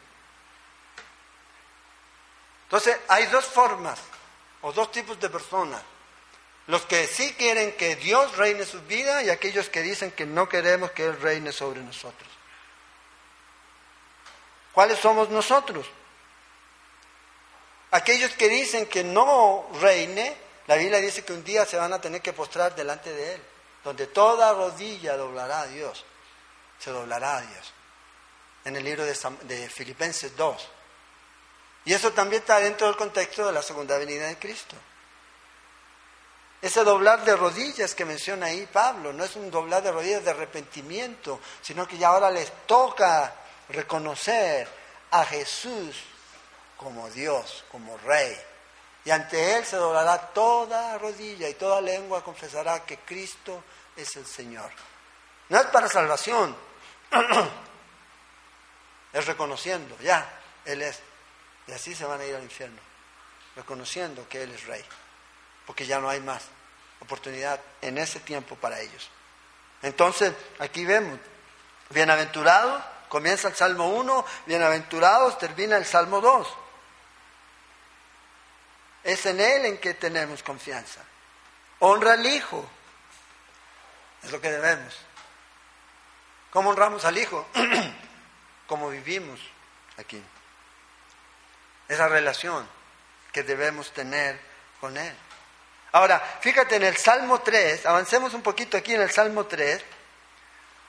Speaker 2: Entonces, hay dos formas o dos tipos de personas. Los que sí quieren que Dios reine su vida y aquellos que dicen que no queremos que Él reine sobre nosotros. ¿Cuáles somos nosotros? Aquellos que dicen que no reine la Biblia dice que un día se van a tener que postrar delante de Él, donde toda rodilla doblará a Dios, se doblará a Dios, en el libro de, Filipenses 2. Y eso también está dentro del contexto de la segunda venida de Cristo. Ese doblar de rodillas que menciona ahí Pablo no es un doblar de rodillas de arrepentimiento, sino que ya ahora les toca reconocer a Jesús como Dios, como Rey, y ante Él se doblará toda rodilla y toda lengua confesará que Cristo es el Señor. No es para salvación, es reconociendo, ya, Él es. Y así se van a ir al infierno, reconociendo que Él es Rey, porque ya no hay más oportunidad en ese tiempo para ellos. Entonces, aquí vemos, bienaventurados, comienza el Salmo 1, bienaventurados, termina el Salmo 2. Es en Él en que tenemos confianza. Honra al Hijo. Es lo que debemos. ¿Cómo honramos al Hijo? Como vivimos aquí. Esa relación que debemos tener con Él. Ahora, fíjate en el Salmo 3, avancemos un poquito aquí en el Salmo 3.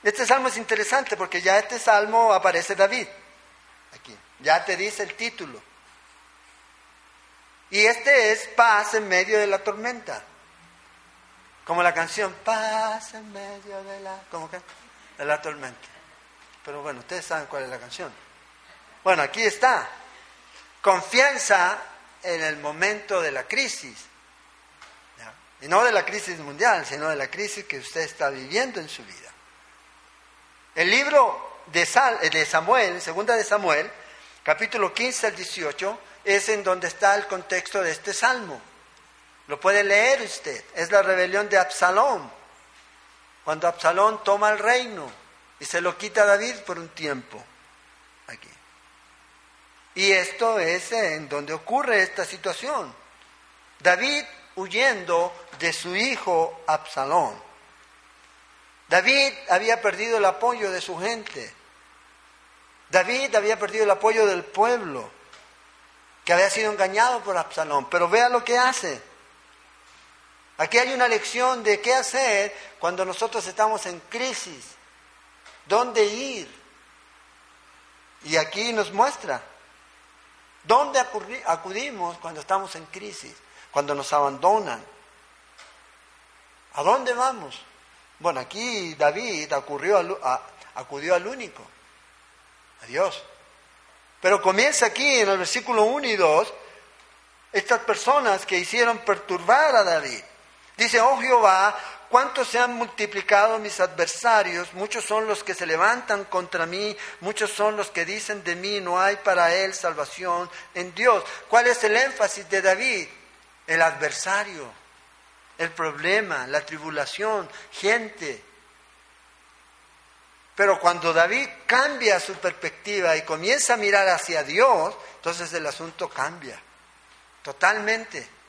Speaker 2: Este salmo es interesante porque ya este salmo aparece David. Aquí. Ya te dice el título. Y este es paz en medio de la tormenta. Como la canción, paz en medio de la, ¿cómo? De la tormenta. Pero bueno, ustedes saben cuál es la canción. Bueno, aquí está. Confianza en el momento de la crisis. Y no de la crisis mundial, sino de la crisis que usted está viviendo en su vida. El libro de, de Samuel, segunda de Samuel, capítulo 15 al 18, es en donde está el contexto de este salmo. Lo puede leer usted. Es la rebelión de Absalón. Cuando Absalón toma el reino y se lo quita a David por un tiempo. Y esto es en donde ocurre esta situación. David huyendo de su hijo Absalón. David había perdido el apoyo de su gente. David había perdido el apoyo del pueblo que había sido engañado por Absalón. Pero vea lo que hace. Aquí hay una lección de qué hacer cuando nosotros estamos en crisis, dónde ir. Y aquí nos muestra dónde acudimos cuando estamos en crisis, cuando nos abandonan. ¿A dónde vamos? Bueno, aquí David acudió al único, a Dios. Pero comienza aquí en el versículo 1 y 2, estas personas que hicieron perturbar a David. Dice, oh Jehová, cuántos se han multiplicado mis adversarios, muchos son los que se levantan contra mí, muchos son los que dicen de mí, no hay para él salvación en Dios. ¿Cuál es el énfasis de David? El adversario, el problema, la tribulación, gente, pero cuando David cambia su perspectiva y comienza a mirar hacia Dios, entonces el asunto cambia totalmente.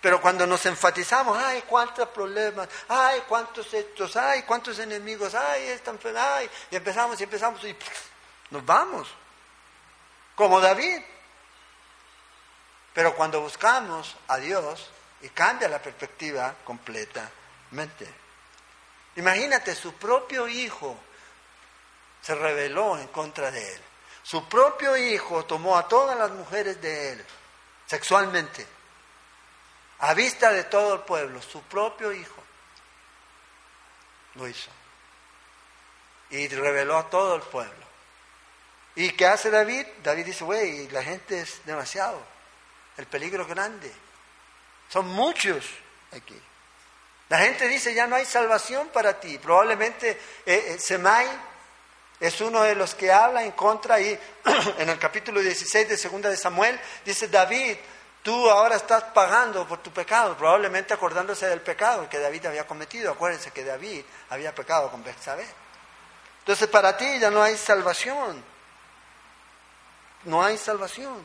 Speaker 2: Pero cuando nos enfatizamos, ay, cuántos problemas, ay, cuántos hechos, ay, cuántos enemigos, ay, esta enfermedad, y empezamos y empezamos y nos vamos. como David. Pero cuando buscamos a Dios, y cambia la perspectiva completamente. Imagínate, su propio hijo se rebeló en contra de él. Su propio hijo tomó a todas las mujeres de él sexualmente, a vista de todo el pueblo, su propio hijo lo hizo. Y reveló a todo el pueblo. ¿Y qué hace David? David dice, güey, la gente es demasiado el peligro grande. Son muchos aquí. La gente dice, ya no hay salvación para ti. Probablemente eh, eh, Semai es uno de los que habla en contra y en el capítulo 16 de Segunda de Samuel dice, David, tú ahora estás pagando por tu pecado, probablemente acordándose del pecado que David había cometido. Acuérdense que David había pecado con Betsabé. Entonces para ti ya no hay salvación. No hay salvación.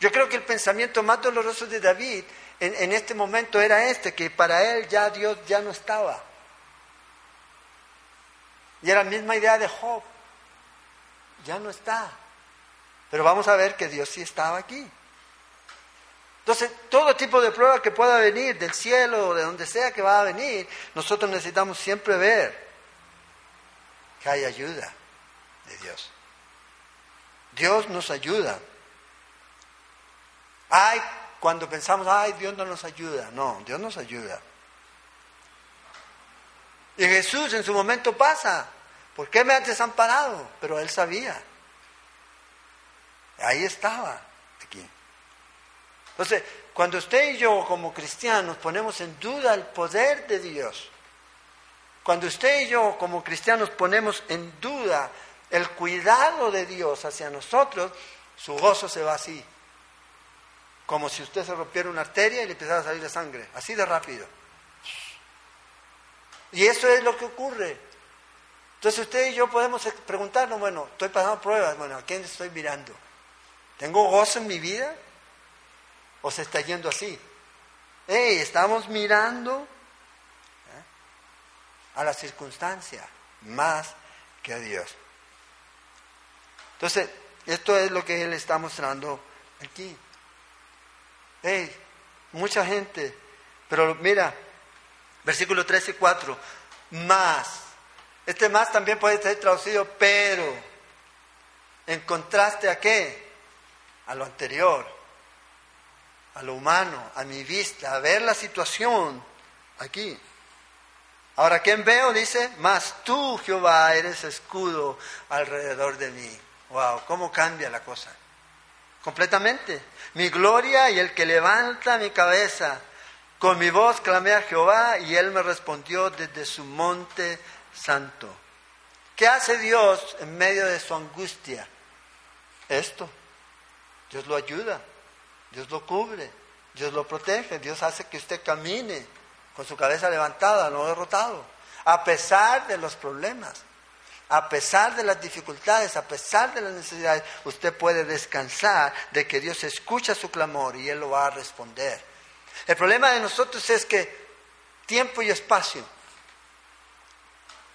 Speaker 2: Yo creo que el pensamiento más doloroso de David en, este momento era este, que para él ya Dios ya no estaba. Y era la misma idea de Job. Ya no está. Pero vamos a ver que Dios sí estaba aquí. Entonces, todo tipo de prueba que pueda venir del cielo o de donde sea que va a venir, nosotros necesitamos siempre ver que hay ayuda de Dios. Dios nos ayuda. Ay, cuando pensamos, ay, Dios no nos ayuda. No, Dios nos ayuda. Y Jesús en su momento pasa. ¿Por qué me has desamparado? Pero él sabía. Ahí estaba. Entonces, cuando usted y yo como cristianos ponemos en duda el poder de Dios, cuando usted y yo como cristianos ponemos en duda el cuidado de Dios hacia nosotros, su gozo se va así como si usted se rompiera una arteria y le empezara a salir de sangre, así de rápido. Y eso es lo que ocurre. Entonces usted y yo podemos preguntarnos, bueno, estoy pasando pruebas, bueno, ¿a quién estoy mirando? ¿Tengo gozo en mi vida? ¿O se está yendo así? Hey, estamos mirando ¿eh? a la circunstancia más que a Dios. Entonces, esto es lo que Él está mostrando aquí. Hey, mucha gente. Pero mira, versículo 13 y 4. Más. Este más también puede ser traducido, pero. En contraste a qué? A lo anterior. A lo humano, a mi vista, a ver la situación aquí. Ahora, ¿quién veo? Dice, más tú, Jehová, eres escudo alrededor de mí. Wow, ¿cómo cambia la cosa? completamente. Mi gloria y el que levanta mi cabeza. Con mi voz clamé a Jehová y él me respondió desde su monte santo. ¿Qué hace Dios en medio de su angustia? Esto. Dios lo ayuda, Dios lo cubre, Dios lo protege, Dios hace que usted camine con su cabeza levantada, no derrotado, a pesar de los problemas a pesar de las dificultades, a pesar de las necesidades, usted puede descansar de que Dios escucha su clamor y Él lo va a responder. El problema de nosotros es que tiempo y espacio.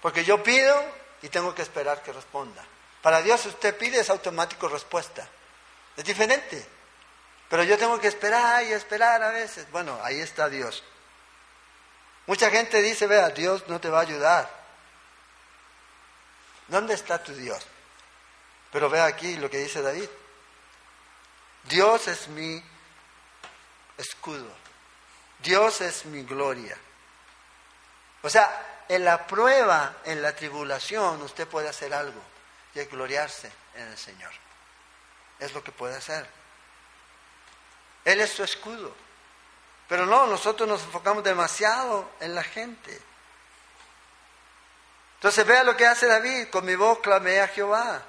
Speaker 2: Porque yo pido y tengo que esperar que responda. Para Dios usted pide es automático respuesta. Es diferente. Pero yo tengo que esperar y esperar a veces. Bueno, ahí está Dios. Mucha gente dice, vea, Dios no te va a ayudar. ¿Dónde está tu Dios? Pero ve aquí lo que dice David. Dios es mi escudo. Dios es mi gloria. O sea, en la prueba, en la tribulación, usted puede hacer algo y gloriarse en el Señor. Es lo que puede hacer. Él es su escudo. Pero no, nosotros nos enfocamos demasiado en la gente. Entonces vea lo que hace David, con mi voz clamé a Jehová.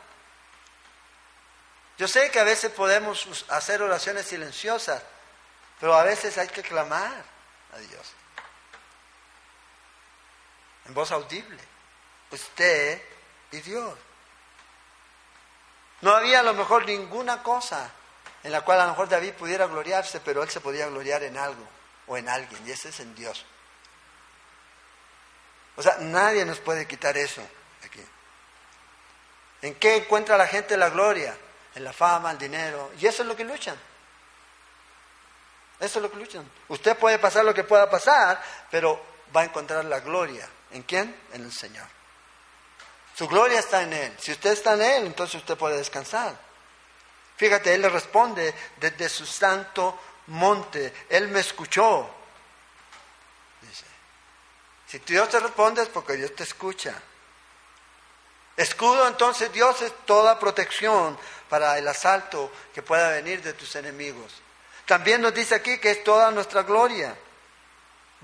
Speaker 2: Yo sé que a veces podemos hacer oraciones silenciosas, pero a veces hay que clamar a Dios. En voz audible. Usted y Dios. No había a lo mejor ninguna cosa en la cual a lo mejor David pudiera gloriarse, pero él se podía gloriar en algo o en alguien, y ese es en Dios. O sea, nadie nos puede quitar eso aquí. ¿En qué encuentra la gente la gloria? en la fama, el dinero. Y eso es lo que luchan. Eso es lo que luchan. Usted puede pasar lo que pueda pasar, pero va a encontrar la gloria. ¿En quién? En el Señor. Su gloria está en Él. Si usted está en Él, entonces usted puede descansar. Fíjate, Él responde desde su santo monte. Él me escuchó. Dice. Si Dios te responde es porque Dios te escucha. Escudo entonces Dios es toda protección para el asalto que pueda venir de tus enemigos. También nos dice aquí que es toda nuestra gloria.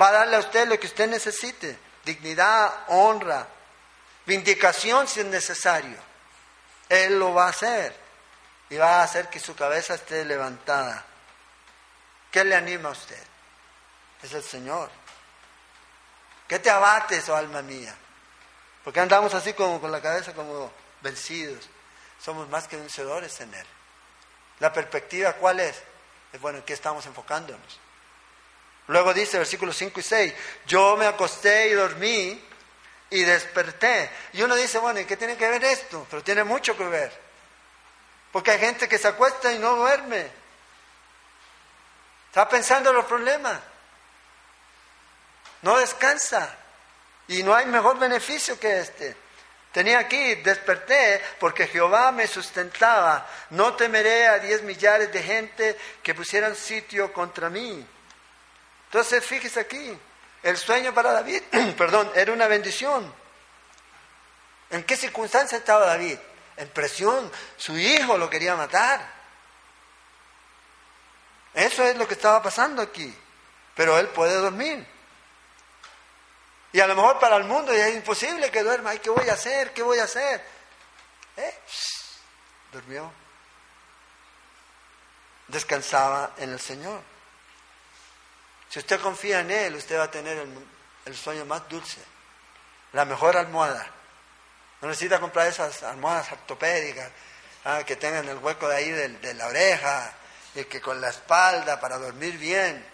Speaker 2: Va a darle a usted lo que usted necesite. Dignidad, honra, vindicación si es necesario. Él lo va a hacer y va a hacer que su cabeza esté levantada. ¿Qué le anima a usted? Es el Señor. ¿Qué te abate, oh alma mía? Porque andamos así como con la cabeza como vencidos. Somos más que vencedores en Él. La perspectiva, ¿cuál es? Es bueno, ¿en qué estamos enfocándonos? Luego dice, versículos 5 y 6, yo me acosté y dormí y desperté. Y uno dice, bueno, ¿y qué tiene que ver esto? Pero tiene mucho que ver. Porque hay gente que se acuesta y no duerme. Está pensando en los problemas. No descansa. Y no hay mejor beneficio que este. Tenía aquí, desperté porque Jehová me sustentaba. No temeré a diez millares de gente que pusieran sitio contra mí. Entonces, fíjese aquí, el sueño para David, perdón, era una bendición. ¿En qué circunstancia estaba David? En presión. Su hijo lo quería matar. Eso es lo que estaba pasando aquí. Pero él puede dormir. Y a lo mejor para el mundo es imposible que duerma. Ay, ¿qué voy a hacer? ¿Qué voy a hacer? ¿Eh? Durmió. Descansaba en el Señor. Si usted confía en Él, usted va a tener el, sueño más dulce, la mejor almohada. No necesita comprar esas almohadas ortopédicas ah, que tengan el hueco de ahí de, de la oreja y que con la espalda para dormir bien,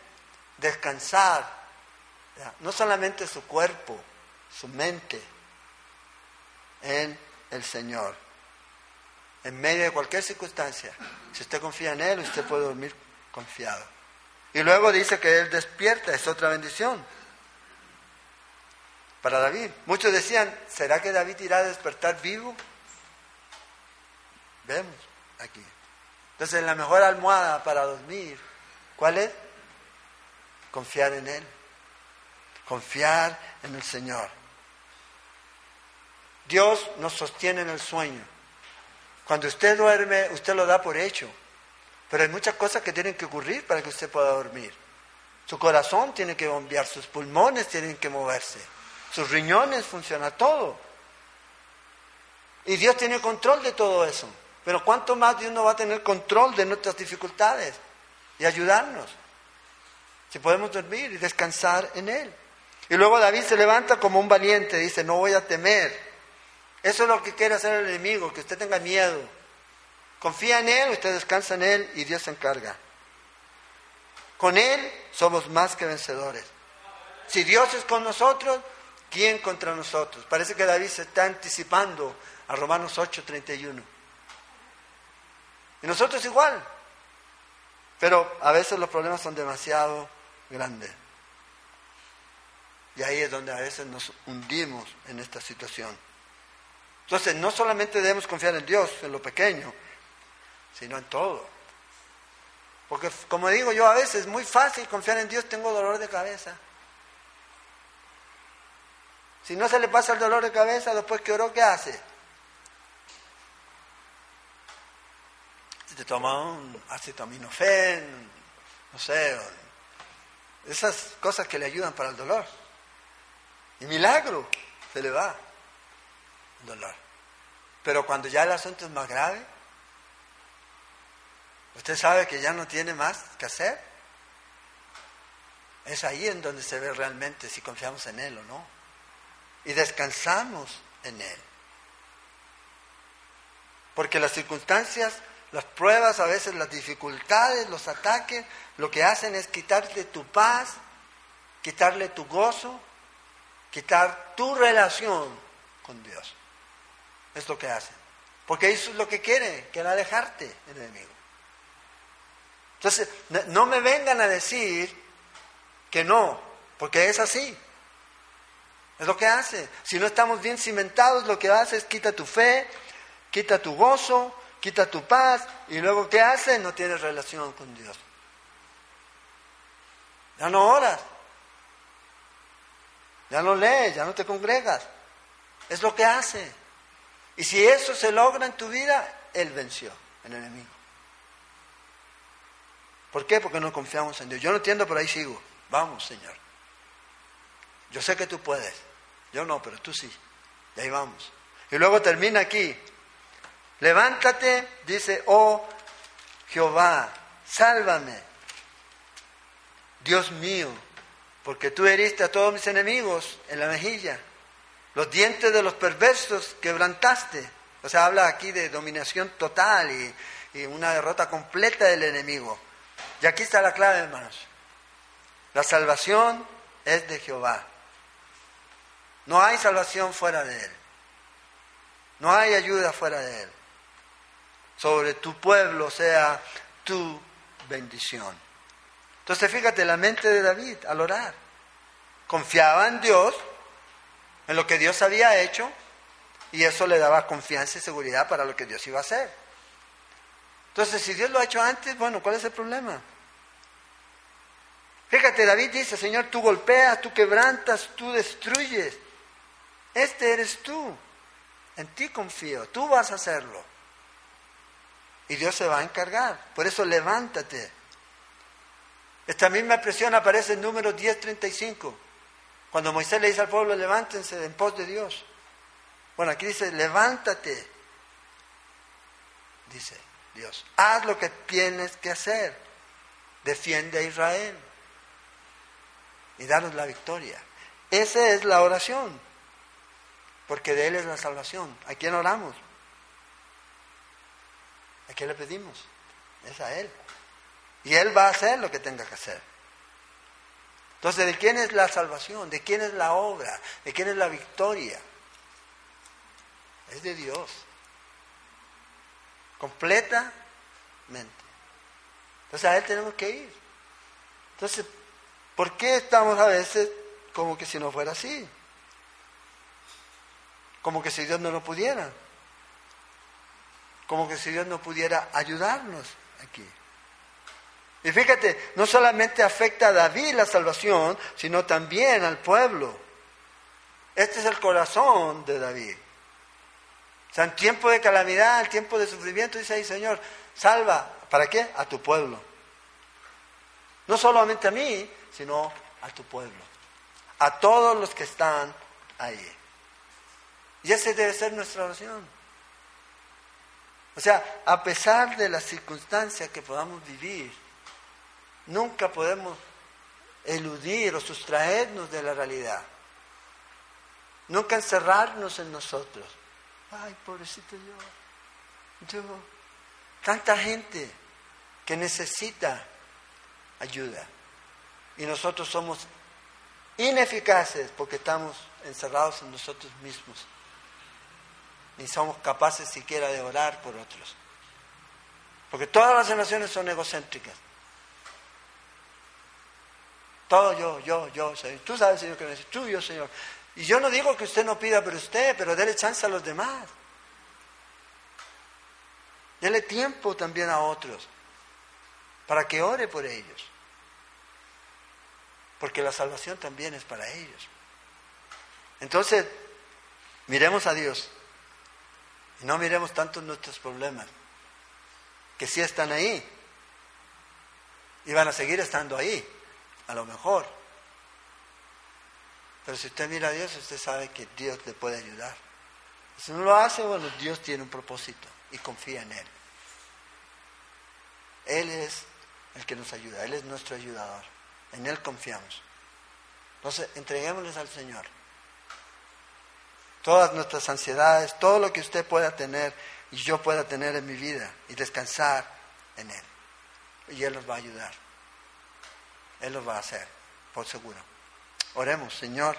Speaker 2: descansar no solamente su cuerpo, su mente en el Señor. En medio de cualquier circunstancia, si usted confía en Él, usted puede dormir confiado. Y luego dice que Él despierta, es otra bendición para David. Muchos decían, ¿será que David irá a despertar vivo? Vemos aquí. Entonces, la mejor almohada para dormir, ¿cuál es? Confiar en Él confiar en el Señor. Dios nos sostiene en el sueño. Cuando usted duerme, usted lo da por hecho. Pero hay muchas cosas que tienen que ocurrir para que usted pueda dormir. Su corazón tiene que bombear, sus pulmones tienen que moverse, sus riñones funciona todo. Y Dios tiene control de todo eso. Pero ¿cuánto más Dios no va a tener control de nuestras dificultades y ayudarnos? Si podemos dormir y descansar en Él. Y luego David se levanta como un valiente, dice, no voy a temer. Eso es lo que quiere hacer el enemigo, que usted tenga miedo. Confía en Él, usted descansa en Él y Dios se encarga. Con Él somos más que vencedores. Si Dios es con nosotros, ¿quién contra nosotros? Parece que David se está anticipando a Romanos 8:31. Y nosotros igual. Pero a veces los problemas son demasiado grandes. Y ahí es donde a veces nos hundimos en esta situación. Entonces, no solamente debemos confiar en Dios, en lo pequeño, sino en todo. Porque, como digo yo, a veces es muy fácil confiar en Dios, tengo dolor de cabeza. Si no se le pasa el dolor de cabeza, después que oró, ¿qué hace? Te toma un acetaminofén, no sé, esas cosas que le ayudan para el dolor. Y milagro, se le va el dolor. Pero cuando ya el asunto es más grave, usted sabe que ya no tiene más que hacer. Es ahí en donde se ve realmente si confiamos en Él o no. Y descansamos en Él. Porque las circunstancias, las pruebas, a veces las dificultades, los ataques, lo que hacen es quitarte tu paz, quitarle tu gozo, quitar tu relación con Dios. Es lo que hacen. Porque eso es lo que quiere, quiere alejarte el enemigo. Entonces, no me vengan a decir que no, porque es así. Es lo que hace. Si no estamos bien cimentados, lo que hace es quita tu fe, quita tu gozo, quita tu paz, y luego ¿qué hace? No tienes relación con Dios. Ya no oras, ya no lees, ya no te congregas. Es lo que hace. Y si eso se logra en tu vida, Él venció, el enemigo. ¿Por qué? Porque no confiamos en Dios. Yo no entiendo, pero ahí sigo. Vamos, Señor. Yo sé que tú puedes. Yo no, pero tú sí. Y ahí vamos. Y luego termina aquí. Levántate, dice, oh Jehová, sálvame. Dios mío, porque tú heriste a todos mis enemigos en la mejilla. Los dientes de los perversos quebrantaste. O sea, habla aquí de dominación total y, una derrota completa del enemigo. Y aquí está la clave, hermanos. La salvación es de Jehová. No hay salvación fuera de Él. No hay ayuda fuera de Él. Sobre tu pueblo sea tu bendición. Entonces fíjate la mente de David al orar. Confiaba en Dios, en lo que Dios había hecho, y eso le daba confianza y seguridad para lo que Dios iba a hacer. Entonces, si Dios lo ha hecho antes, bueno, ¿cuál es el problema? Fíjate, David dice, Señor, tú golpeas, tú quebrantas, tú destruyes. Este eres tú. En ti confío. Tú vas a hacerlo. Y Dios se va a encargar. Por eso levántate. Esta misma expresión aparece en número 10.35. Cuando Moisés le dice al pueblo, levántense en pos de Dios. Bueno, aquí dice, levántate. Dice Dios, haz lo que tienes que hacer. Defiende a Israel. Y danos la victoria. Esa es la oración porque de Él es la salvación. ¿A quién oramos? ¿A quién le pedimos? Es a Él. Y Él va a hacer lo que tenga que hacer. Entonces, ¿de quién es la salvación? ¿De quién es la obra? ¿De quién es la victoria? Es de Dios. Completamente. Entonces a Él tenemos que ir. Entonces, ¿por qué estamos a veces como que si no fuera así? Como que si Dios no lo pudiera. Como que si Dios no pudiera ayudarnos aquí. Y fíjate, no solamente afecta a David la salvación, sino también al pueblo. Este es el corazón de David. O sea, en tiempo de calamidad, en tiempo de sufrimiento, dice ahí, Señor, salva. ¿Para qué? A tu pueblo. No solamente a mí, sino a tu pueblo. A todos los que están ahí. Y esa debe ser nuestra oración. O sea, a pesar de las circunstancias que podamos vivir, nunca podemos eludir o sustraernos de la realidad. Nunca encerrarnos en nosotros. Ay, pobrecito yo. Yo. Tanta gente que necesita ayuda. Y nosotros somos ineficaces porque estamos encerrados en nosotros mismos ni somos capaces siquiera de orar por otros. Porque todas las relaciones son egocéntricas. Todo yo, yo, yo, Señor. Tú sabes, Señor, que me dice, tú, yo, Señor. Y yo no digo que usted no pida por usted, pero déle chance a los demás. Dele tiempo también a otros para que ore por ellos. Porque la salvación también es para ellos. Entonces, miremos a Dios. Y no miremos tanto nuestros problemas, que sí están ahí. Y van a seguir estando ahí, a lo mejor. Pero si usted mira a Dios, usted sabe que Dios le puede ayudar. Si no lo hace, bueno, Dios tiene un propósito y confía en Él. Él es el que nos ayuda, Él es nuestro ayudador. En Él confiamos. Entonces, entreguémosles al Señor todas nuestras ansiedades, todo lo que usted pueda tener y yo pueda tener en mi vida y descansar en Él. Y Él nos va a ayudar. Él lo va a hacer, por seguro. Oremos, Señor.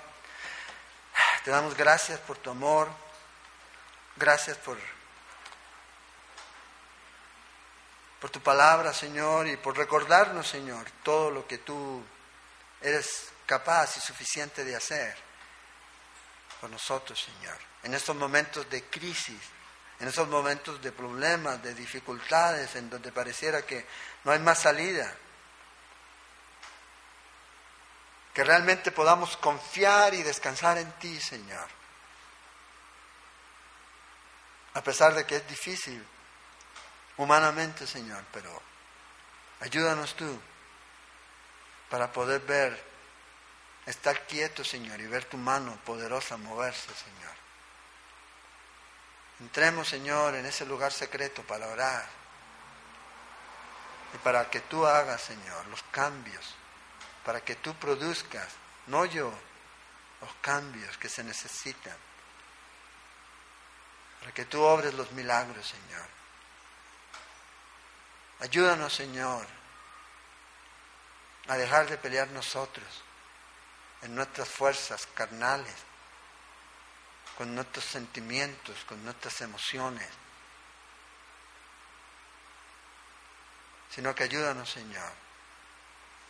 Speaker 2: Te damos gracias por tu amor. Gracias por por tu palabra, Señor, y por recordarnos, Señor, todo lo que tú eres capaz y suficiente de hacer por nosotros, Señor. En estos momentos de crisis, en estos momentos de problemas, de dificultades, en donde pareciera que no hay más salida. Que realmente podamos confiar y descansar en ti, Señor. A pesar de que es difícil humanamente, Señor, pero ayúdanos tú para poder ver, estar quieto, Señor, y ver tu mano poderosa moverse, Señor. Entremos, Señor, en ese lugar secreto para orar y para que tú hagas, Señor, los cambios, para que tú produzcas, no yo, los cambios que se necesitan, para que tú obres los milagros, Señor. Ayúdanos, Señor, a dejar de pelear nosotros en nuestras fuerzas carnales, con nuestros sentimientos, con nuestras emociones, sino que ayúdanos, Señor,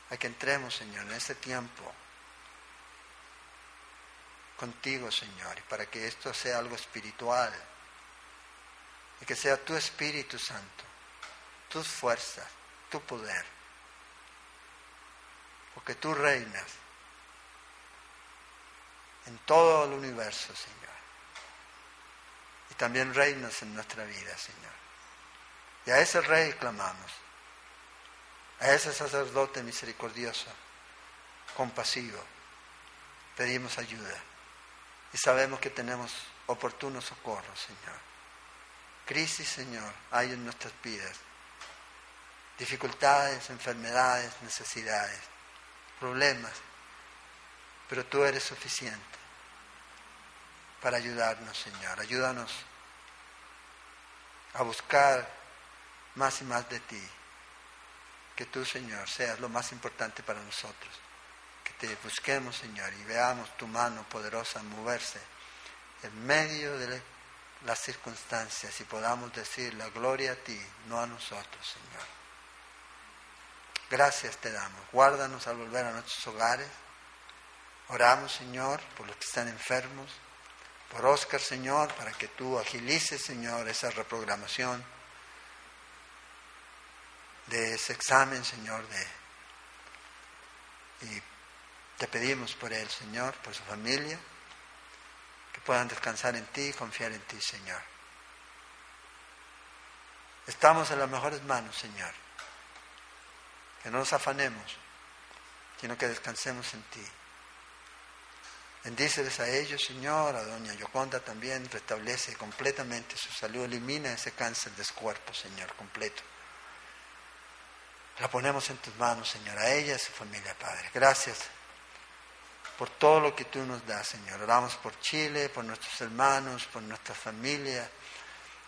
Speaker 2: a que entremos, Señor, en este tiempo contigo, Señor, y para que esto sea algo espiritual, y que sea tu Espíritu Santo, tus fuerzas, tu poder porque tú reinas en todo el universo, Señor. Y también reinas en nuestra vida, Señor. Y a ese rey clamamos, a ese sacerdote misericordioso, compasivo, pedimos ayuda. Y sabemos que tenemos oportuno socorro, Señor. Crisis, Señor, hay en nuestras vidas. Dificultades, enfermedades, necesidades problemas, pero tú eres suficiente para ayudarnos, Señor. Ayúdanos a buscar más y más de ti. Que tú, Señor, seas lo más importante para nosotros. Que te busquemos, Señor, y veamos tu mano poderosa moverse en medio de las circunstancias y podamos decir la gloria a ti, no a nosotros, Señor. Gracias te damos. Guárdanos al volver a nuestros hogares. Oramos, Señor, por los que están enfermos. Por Oscar, Señor, para que tú agilices, Señor, esa reprogramación de ese examen, Señor, de y te pedimos por él, Señor, por su familia, que puedan descansar en ti y confiar en ti, Señor. Estamos en las mejores manos, Señor que no nos afanemos, sino que descansemos en ti. Bendíceles a ellos, Señor, a doña Yoconda también, restablece completamente su salud, elimina ese cáncer de su cuerpo, Señor, completo. La ponemos en tus manos, Señor, a ella y a su familia, Padre. Gracias por todo lo que tú nos das, Señor. Oramos por Chile, por nuestros hermanos, por nuestra familia,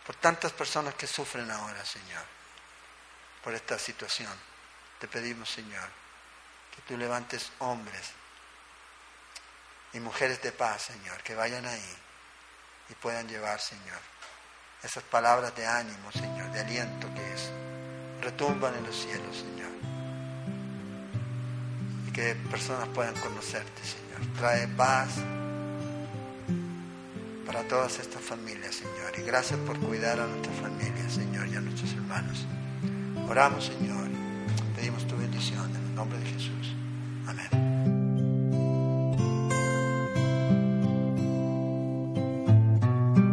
Speaker 2: por tantas personas que sufren ahora, Señor, por esta situación. Te pedimos, Señor, que tú levantes hombres y mujeres de paz, Señor, que vayan ahí y puedan llevar, Señor, esas palabras de ánimo, Señor, de aliento que es, retumban en los cielos, Señor. Y que personas puedan conocerte, Señor. Trae paz para todas estas familias, Señor. Y gracias por cuidar a nuestras familias, Señor, y a nuestros hermanos. Oramos, Señor pedimos tu bendición en el nombre de Jesús. Amén.